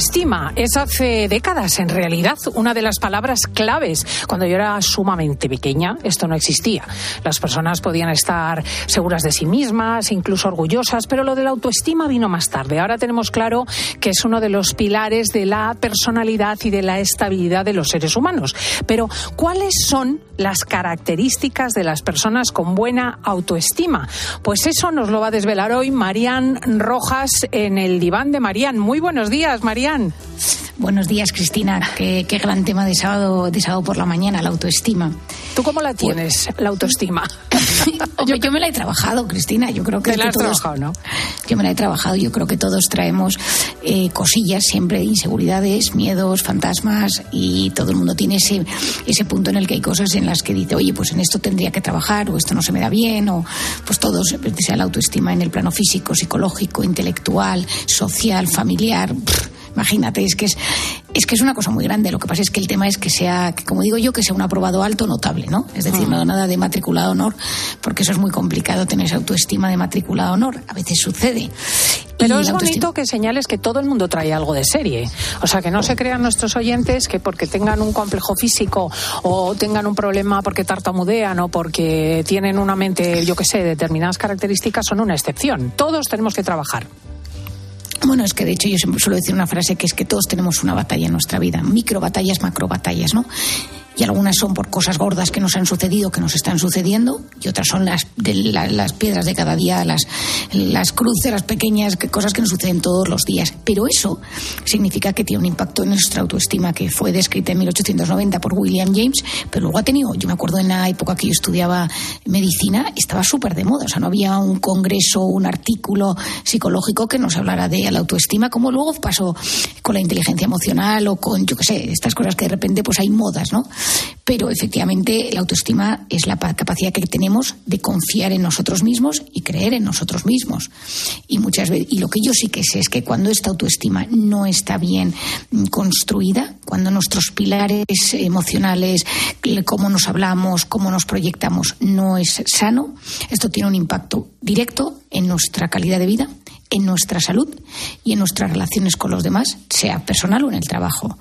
Autoestima es hace décadas, en realidad, una de las palabras claves. Cuando yo era sumamente pequeña, esto no existía. Las personas podían estar seguras de sí mismas, incluso orgullosas, pero lo de la autoestima vino más tarde. Ahora tenemos claro que es uno de los pilares de la personalidad y de la estabilidad de los seres humanos. Pero, ¿cuáles son las características de las personas con buena autoestima? Pues eso nos lo va a desvelar hoy Marían Rojas en el diván de Marían. Muy buenos días, Marían. Buenos días, Cristina. Qué, qué, gran tema de sábado, de sábado por la mañana, la autoestima. ¿Tú cómo la tienes, la autoestima? <laughs> yo, yo, me la he trabajado, Cristina. Yo creo que, ¿Te la que todos, trabajado, ¿no? Yo me la he trabajado. Yo creo que todos traemos eh, cosillas siempre, inseguridades, miedos, fantasmas y todo el mundo tiene ese, ese punto en el que hay cosas en las que dice, oye, pues en esto tendría que trabajar o esto no se me da bien o pues todos, sea la autoestima en el plano físico, psicológico, intelectual, social, familiar. Pff, Imagínate, es que es, es que es una cosa muy grande. Lo que pasa es que el tema es que sea, como digo yo, que sea un aprobado alto notable, ¿no? Es decir, no nada de matriculado honor, porque eso es muy complicado tener esa autoestima de matriculado honor. A veces sucede. Pero es bonito que señales que todo el mundo trae algo de serie. O sea, que no se crean nuestros oyentes que porque tengan un complejo físico o tengan un problema porque tartamudean o porque tienen una mente, yo qué sé, determinadas características son una excepción. Todos tenemos que trabajar. Bueno, es que de hecho yo siempre suelo decir una frase que es que todos tenemos una batalla en nuestra vida, micro batallas, macro batallas, ¿no? Y algunas son por cosas gordas que nos han sucedido, que nos están sucediendo, y otras son las, de la, las piedras de cada día, las, las cruces, las pequeñas que, cosas que nos suceden todos los días. Pero eso significa que tiene un impacto en nuestra autoestima, que fue descrita en 1890 por William James, pero luego ha tenido, yo me acuerdo en la época que yo estudiaba medicina, estaba súper de moda, o sea, no había un congreso, un artículo psicológico que nos hablara de la autoestima, como luego pasó con la inteligencia emocional o con, yo qué sé, estas cosas que de repente pues hay modas, ¿no? Pero efectivamente la autoestima es la capacidad que tenemos de confiar en nosotros mismos y creer en nosotros mismos. Y muchas veces, y lo que yo sí que sé es que cuando esta autoestima no está bien construida, cuando nuestros pilares emocionales, cómo nos hablamos, cómo nos proyectamos, no es sano, esto tiene un impacto directo en nuestra calidad de vida, en nuestra salud y en nuestras relaciones con los demás, sea personal o en el trabajo.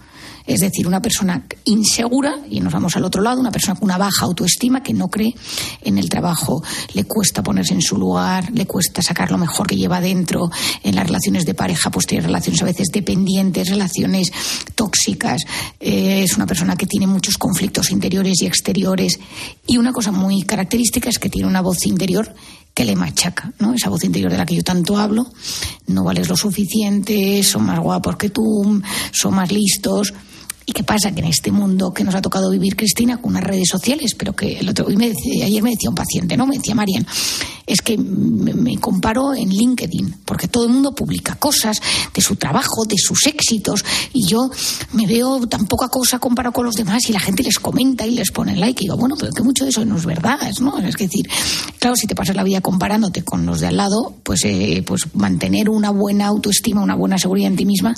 Es decir, una persona insegura, y nos vamos al otro lado, una persona con una baja autoestima que no cree en el trabajo, le cuesta ponerse en su lugar, le cuesta sacar lo mejor que lleva dentro, en las relaciones de pareja, pues tiene relaciones a veces dependientes, relaciones tóxicas, eh, es una persona que tiene muchos conflictos interiores y exteriores, y una cosa muy característica es que tiene una voz interior que le machaca, ¿no? Esa voz interior de la que yo tanto hablo, no vales lo suficiente, son más guapos que tú, son más listos. ¿Y qué pasa? Que en este mundo que nos ha tocado vivir, Cristina, con unas redes sociales, pero que el otro, hoy me decía, ayer me decía un paciente, ¿no? Me decía Marian, es que me, comparo en LinkedIn, porque todo el mundo publica cosas de su trabajo, de sus éxitos, y yo me veo tan poca cosa comparado con los demás y la gente les comenta y les pone like, y digo, bueno, pero que mucho de eso no es verdad, ¿no? Es decir, claro, si te pasas la vida comparándote con los de al lado, pues, eh, pues mantener una buena autoestima, una buena seguridad en ti misma,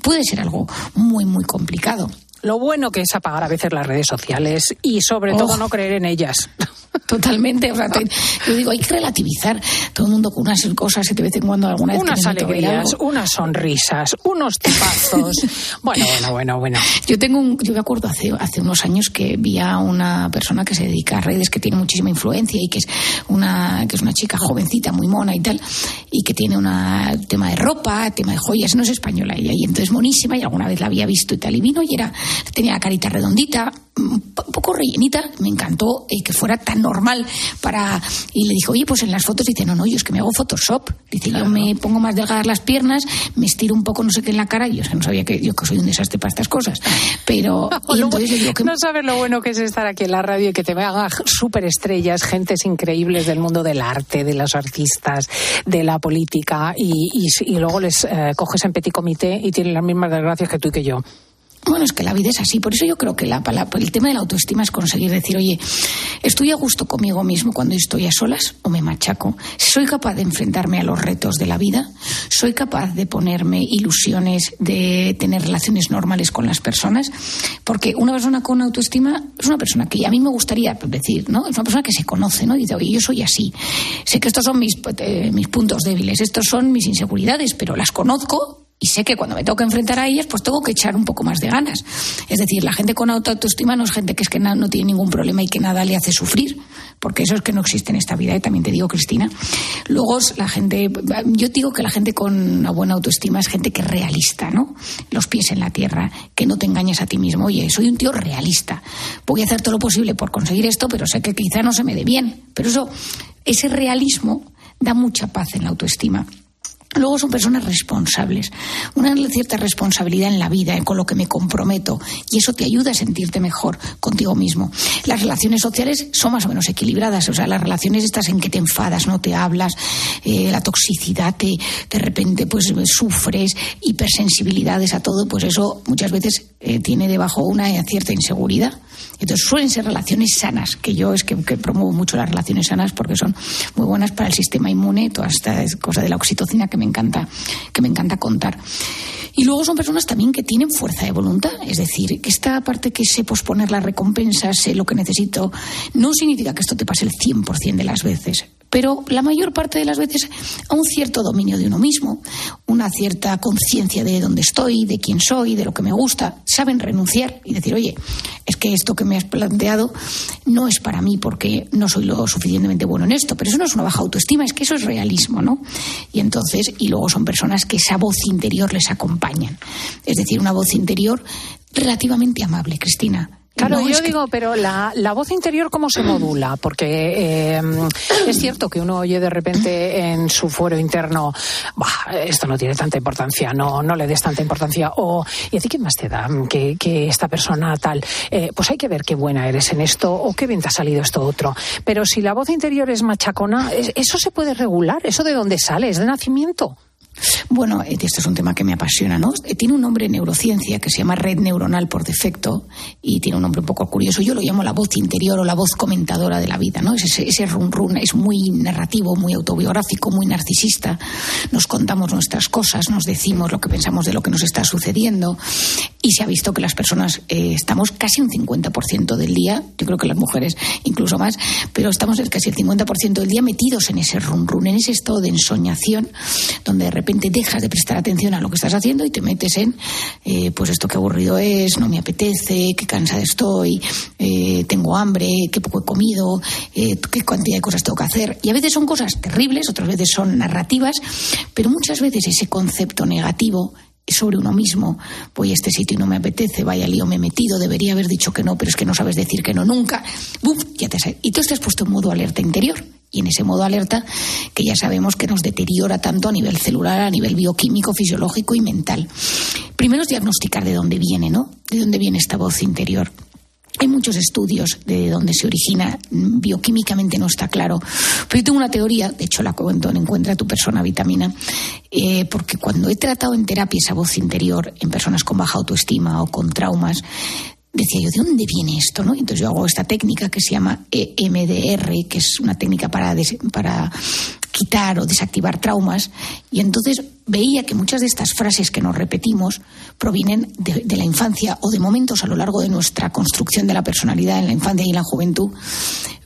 puede ser algo muy, muy complicado. Lo bueno que es apagar a veces las redes sociales y sobre oh. todo no creer en ellas. <laughs> Totalmente. O sea, te, yo digo, hay que relativizar. Todo el mundo con unas cosas y de vez en cuando alguna vez Unas alegrías, unas sonrisas, unos tipazos. <laughs> bueno, bueno, bueno, bueno. Yo tengo un, yo me acuerdo hace, hace unos años que vi a una persona que se dedica a redes, que tiene muchísima influencia y que es una, que es una chica jovencita, muy mona y tal, y que tiene un tema de ropa, tema de joyas, no es española ella, y entonces monísima, y alguna vez la había visto y tal, y vino y era, tenía la carita redondita, un poco rellenita, me encantó eh, que fuera tan normal para y le dijo oye pues en las fotos dice no no yo es que me hago Photoshop dice claro. yo me pongo más delgadas las piernas me estiro un poco no sé qué en la cara y yo es que no sabía que yo que soy un desastre para estas cosas. Pero no, <laughs> y entonces yo digo que... no sabes lo bueno que es estar aquí en la radio y que te haga súper estrellas gentes increíbles del mundo del arte de los artistas de la política y, y, y luego les eh, coges en petit comité y tienen las mismas desgracias que tú y que yo bueno, es que la vida es así. Por eso yo creo que la, el tema de la autoestima es conseguir decir, oye, ¿estoy a gusto conmigo mismo cuando estoy a solas o me machaco? ¿Soy capaz de enfrentarme a los retos de la vida? ¿Soy capaz de ponerme ilusiones, de tener relaciones normales con las personas? Porque una persona con autoestima es una persona que a mí me gustaría decir, ¿no? Es una persona que se conoce, ¿no? Y dice, oye, yo soy así. Sé que estos son mis, eh, mis puntos débiles, estos son mis inseguridades, pero las conozco y sé que cuando me que enfrentar a ellas, pues tengo que echar un poco más de ganas. Es decir, la gente con autoestima no es gente que es que no tiene ningún problema y que nada le hace sufrir, porque eso es que no existe en esta vida, y también te digo, Cristina. Luego, la gente, yo digo que la gente con una buena autoestima es gente que es realista, ¿no? Los pies en la tierra, que no te engañes a ti mismo. Oye, soy un tío realista. Voy a hacer todo lo posible por conseguir esto, pero sé que quizá no se me dé bien. Pero eso, ese realismo da mucha paz en la autoestima. Luego son personas responsables, una cierta responsabilidad en la vida, con lo que me comprometo, y eso te ayuda a sentirte mejor contigo mismo. Las relaciones sociales son más o menos equilibradas, o sea, las relaciones estas en que te enfadas, no te hablas, eh, la toxicidad, te, de repente pues sufres, hipersensibilidades a todo, pues eso muchas veces eh, tiene debajo una cierta inseguridad. Entonces suelen ser relaciones sanas, que yo es que, promuevo mucho las relaciones sanas porque son muy buenas para el sistema inmune, toda esta cosa de la oxitocina que me encanta, que me encanta contar. Y luego son personas también que tienen fuerza de voluntad, es decir, que esta parte que sé posponer las recompensas, sé lo que necesito, no significa que esto te pase el 100% de las veces, pero la mayor parte de las veces a un cierto dominio de uno mismo, una cierta conciencia de dónde estoy, de quién soy, de lo que me gusta, saben renunciar y decir, oye, es que esto que me has planteado no es para mí porque no soy lo suficientemente bueno en esto, pero eso no es una baja autoestima, es que eso es realismo, ¿no? Y entonces, y luego son personas que esa voz interior les acompañan, es decir, una voz interior relativamente amable, Cristina Claro, yo digo, pero la, la, voz interior, ¿cómo se modula? Porque eh, es cierto que uno oye de repente en su fuero interno, esto no tiene tanta importancia, no, no le des tanta importancia, o ¿y a ti qué más te da que, que esta persona tal? Eh, pues hay que ver qué buena eres en esto, o qué bien te ha salido esto otro. Pero si la voz interior es machacona, ¿eso se puede regular? ¿Eso de dónde sale? ¿Es de nacimiento? Bueno, este es un tema que me apasiona, ¿no? Eh, tiene un nombre en neurociencia que se llama red neuronal por defecto y tiene un nombre un poco curioso. Yo lo llamo la voz interior o la voz comentadora de la vida, ¿no? Ese, ese run es muy narrativo, muy autobiográfico, muy narcisista. Nos contamos nuestras cosas, nos decimos lo que pensamos de lo que nos está sucediendo y se ha visto que las personas eh, estamos casi un 50% del día, yo creo que las mujeres incluso más, pero estamos casi el 50% del día metidos en ese run run, en ese estado de ensoñación donde de repente dejas de prestar atención a lo que estás haciendo y te metes en, eh, pues esto qué aburrido es, no me apetece, qué cansada estoy, eh, tengo hambre, qué poco he comido, qué cantidad de cosas tengo que hacer. Y a veces son cosas terribles, otras veces son narrativas, pero muchas veces ese concepto negativo sobre uno mismo, voy a este sitio y no me apetece, vaya lío me he metido, debería haber dicho que no, pero es que no sabes decir que no nunca, ¡bum! Ya te Y tú te has puesto en modo alerta interior. Y en ese modo alerta, que ya sabemos que nos deteriora tanto a nivel celular, a nivel bioquímico, fisiológico y mental. Primero es diagnosticar de dónde viene, ¿no? De dónde viene esta voz interior. Hay muchos estudios de dónde se origina, bioquímicamente no está claro. Pero yo tengo una teoría, de hecho la cuento en Encuentra tu persona vitamina, eh, porque cuando he tratado en terapia esa voz interior en personas con baja autoestima o con traumas, decía yo, ¿de dónde viene esto? ¿no? Entonces yo hago esta técnica que se llama EMDR, que es una técnica para, para quitar o desactivar traumas, y entonces veía que muchas de estas frases que nos repetimos provienen de, la infancia o de momentos a lo largo de nuestra construcción de la personalidad en la infancia y en la juventud.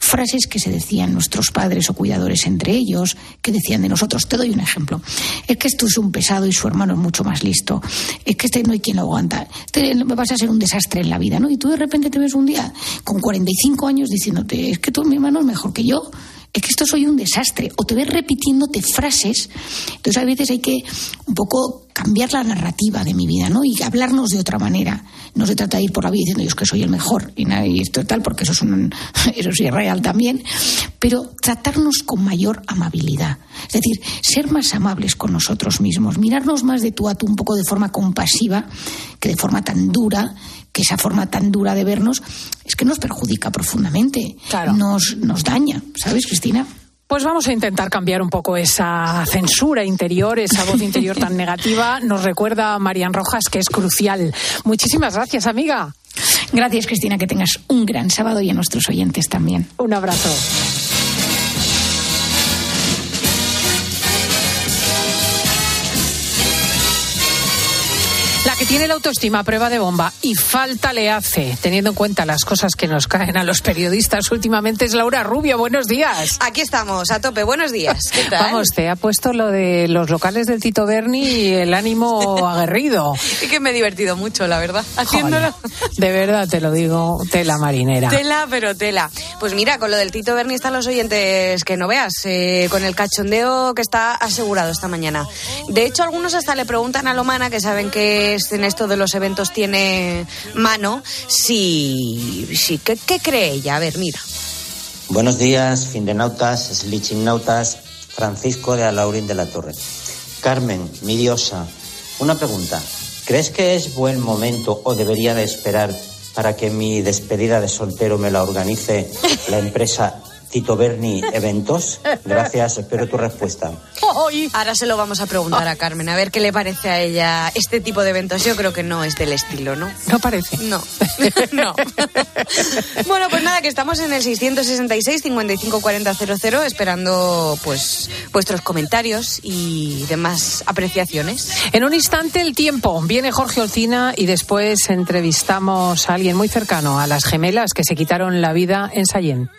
Frases que se decían nuestros padres o cuidadores entre ellos, que decían de nosotros. Te doy un ejemplo. Es que esto es un pesado y su hermano es mucho más listo. Es que este no hay quien lo aguanta. Este vas a ser un desastre en la vida, ¿no? Y tú de repente te ves un día con 45 años diciéndote, es que tú, mi hermano, es mejor que yo es que esto soy un desastre, o te ves repitiéndote frases. Entonces a veces hay que un poco cambiar la narrativa de mi vida, ¿no? Y hablarnos de otra manera. No se trata de ir por la vida diciendo yo que soy el mejor y, y esto tal, porque eso es un, <laughs> eso es real también, pero tratarnos con mayor amabilidad. Es decir, ser más amables con nosotros mismos, mirarnos más de tú a tú un poco de forma compasiva que de forma tan dura que esa forma tan dura de vernos es que nos perjudica profundamente, nos, nos daña, ¿sabes, Cristina? Pues vamos a intentar cambiar un poco esa censura interior, esa voz interior tan <laughs> negativa. Nos recuerda Marian Rojas que es crucial. Muchísimas gracias, amiga. Gracias, Cristina, que tengas un gran sábado y a nuestros oyentes también. Un abrazo. Tiene la autoestima a prueba de bomba y falta le hace, teniendo en cuenta las cosas que nos caen a los periodistas últimamente, es Laura Rubio. Buenos días. Aquí estamos, a tope. Buenos días. ¿Qué tal? Vamos, te ha puesto lo de los locales del Tito Berni y el ánimo <laughs> aguerrido. Y que me he divertido mucho, la verdad, haciéndolo. Joder, de verdad te lo digo, tela marinera. Tela, pero tela. Pues mira, con lo del Tito Berni están los oyentes que no veas, eh, con el cachondeo que está asegurado esta mañana. De hecho, algunos hasta le preguntan a Lomana, que saben que es- en esto de los eventos tiene mano, si, si ¿qué, qué cree ella? A ver, mira. Buenos días, findenautas, slichingnautas, Francisco de Alaurín de la Torre. Carmen, mi diosa, una pregunta. ¿Crees que es buen momento o debería de esperar para que mi despedida de soltero me la organice la <laughs> empresa Tito Berni Eventos? Gracias, espero tu respuesta. Ahora se lo vamos a preguntar a Carmen, a ver qué le parece a ella este tipo de eventos. Yo creo que no es del estilo, ¿no? No parece. No, <laughs> no. bueno, pues nada, que estamos en el 666 55 40 00 esperando pues vuestros comentarios y demás apreciaciones. En un instante el tiempo. Viene Jorge Olcina y después entrevistamos a alguien muy cercano a las gemelas que se quitaron la vida en Sallén.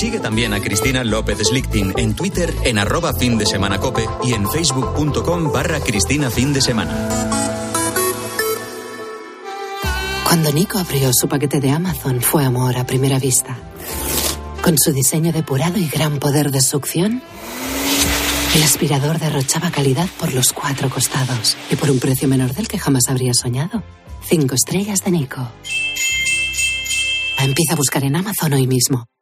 Sigue también a Cristina López Slichting en Twitter en arroba fin de semana cope y en facebook.com barra Cristina fin de semana. Cuando Nico abrió su paquete de Amazon fue amor a primera vista. Con su diseño depurado y gran poder de succión, el aspirador derrochaba calidad por los cuatro costados y por un precio menor del que jamás habría soñado. Cinco estrellas de Nico. Empieza a buscar en Amazon hoy mismo.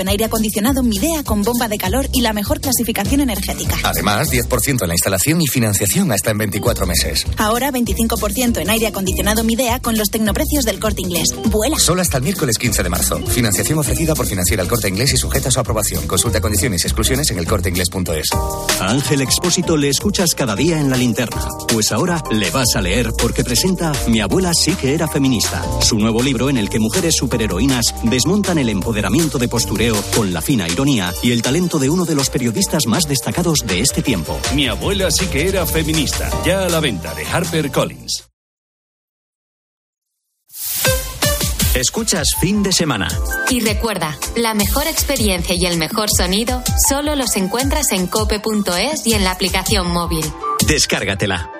en aire acondicionado Midea con bomba de calor y la mejor clasificación energética. Además, 10% en la instalación y financiación hasta en 24 meses. Ahora 25% en aire acondicionado Midea con los tecnoprecios del corte inglés. ¡Vuela! Solo hasta el miércoles 15 de marzo. Financiación ofrecida por Financiera El Corte Inglés y sujeta a su aprobación. Consulta condiciones y exclusiones en elcorteinglés.es. A Ángel Expósito le escuchas cada día en la linterna. Pues ahora le vas a leer porque presenta Mi abuela sí que era feminista. Su nuevo libro en el que mujeres superheroínas desmontan el empoderamiento de postureo con la fina ironía y el talento de uno de los periodistas más destacados de este tiempo. Mi abuela sí que era feminista. Ya a la venta de Harper Collins. Escuchas fin de semana. Y recuerda, la mejor experiencia y el mejor sonido solo los encuentras en cope.es y en la aplicación móvil. Descárgatela.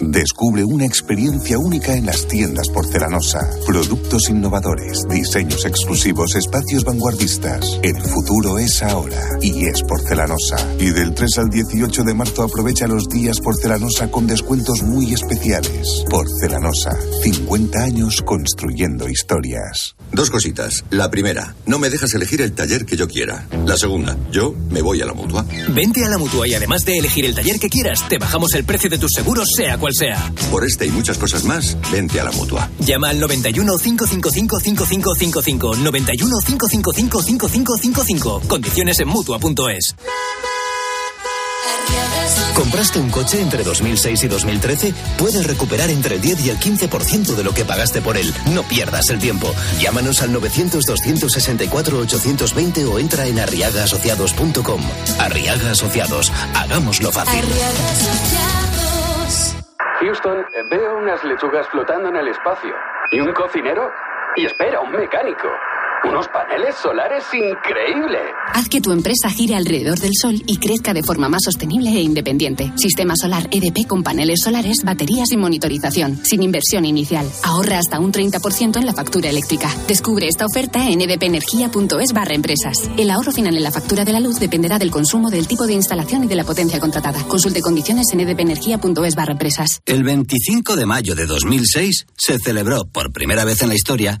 Descubre una experiencia única en las tiendas porcelanosa. Productos innovadores, diseños exclusivos, espacios vanguardistas. El futuro es ahora y es porcelanosa. Y del 3 al 18 de marzo aprovecha los días porcelanosa con descuentos muy especiales. Porcelanosa, 50 años construyendo historias. Dos cositas. La primera, no me dejas elegir el taller que yo quiera. La segunda, yo me voy a la mutua. Vente a la mutua y además de elegir el taller que quieras, te bajamos el precio de tus seguros, sea cual sea. Por esta y muchas cosas más, vente a la mutua. Llama al 91 555 5555. 91 555 5555. Condiciones en mutua.es. ¿Compraste un coche entre 2006 y 2013? Puedes recuperar entre el 10 y el 15% de lo que pagaste por él. No pierdas el tiempo. Llámanos al 900-264-820 o entra en arriagaasociados.com. Arriaga Asociados. Hagámoslo fácil. Houston, veo unas lechugas flotando en el espacio. ¿Y un cocinero? Y espera, un mecánico. Unos paneles solares increíbles. Haz que tu empresa gire alrededor del sol y crezca de forma más sostenible e independiente. Sistema solar EDP con paneles solares, baterías y monitorización, sin inversión inicial. Ahorra hasta un 30% en la factura eléctrica. Descubre esta oferta en edpenergia.es barra empresas. El ahorro final en la factura de la luz dependerá del consumo, del tipo de instalación y de la potencia contratada. Consulte condiciones en edpenergia.es barra empresas. El 25 de mayo de 2006 se celebró por primera vez en la historia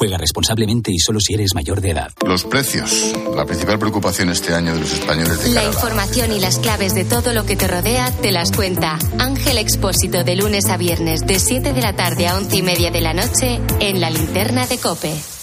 Juega responsablemente y solo si eres mayor de edad. Los precios, la principal preocupación este año de los españoles de La información y las claves de todo lo que te rodea te las cuenta Ángel Expósito de lunes a viernes de 7 de la tarde a 11 y media de la noche en la linterna de Cope.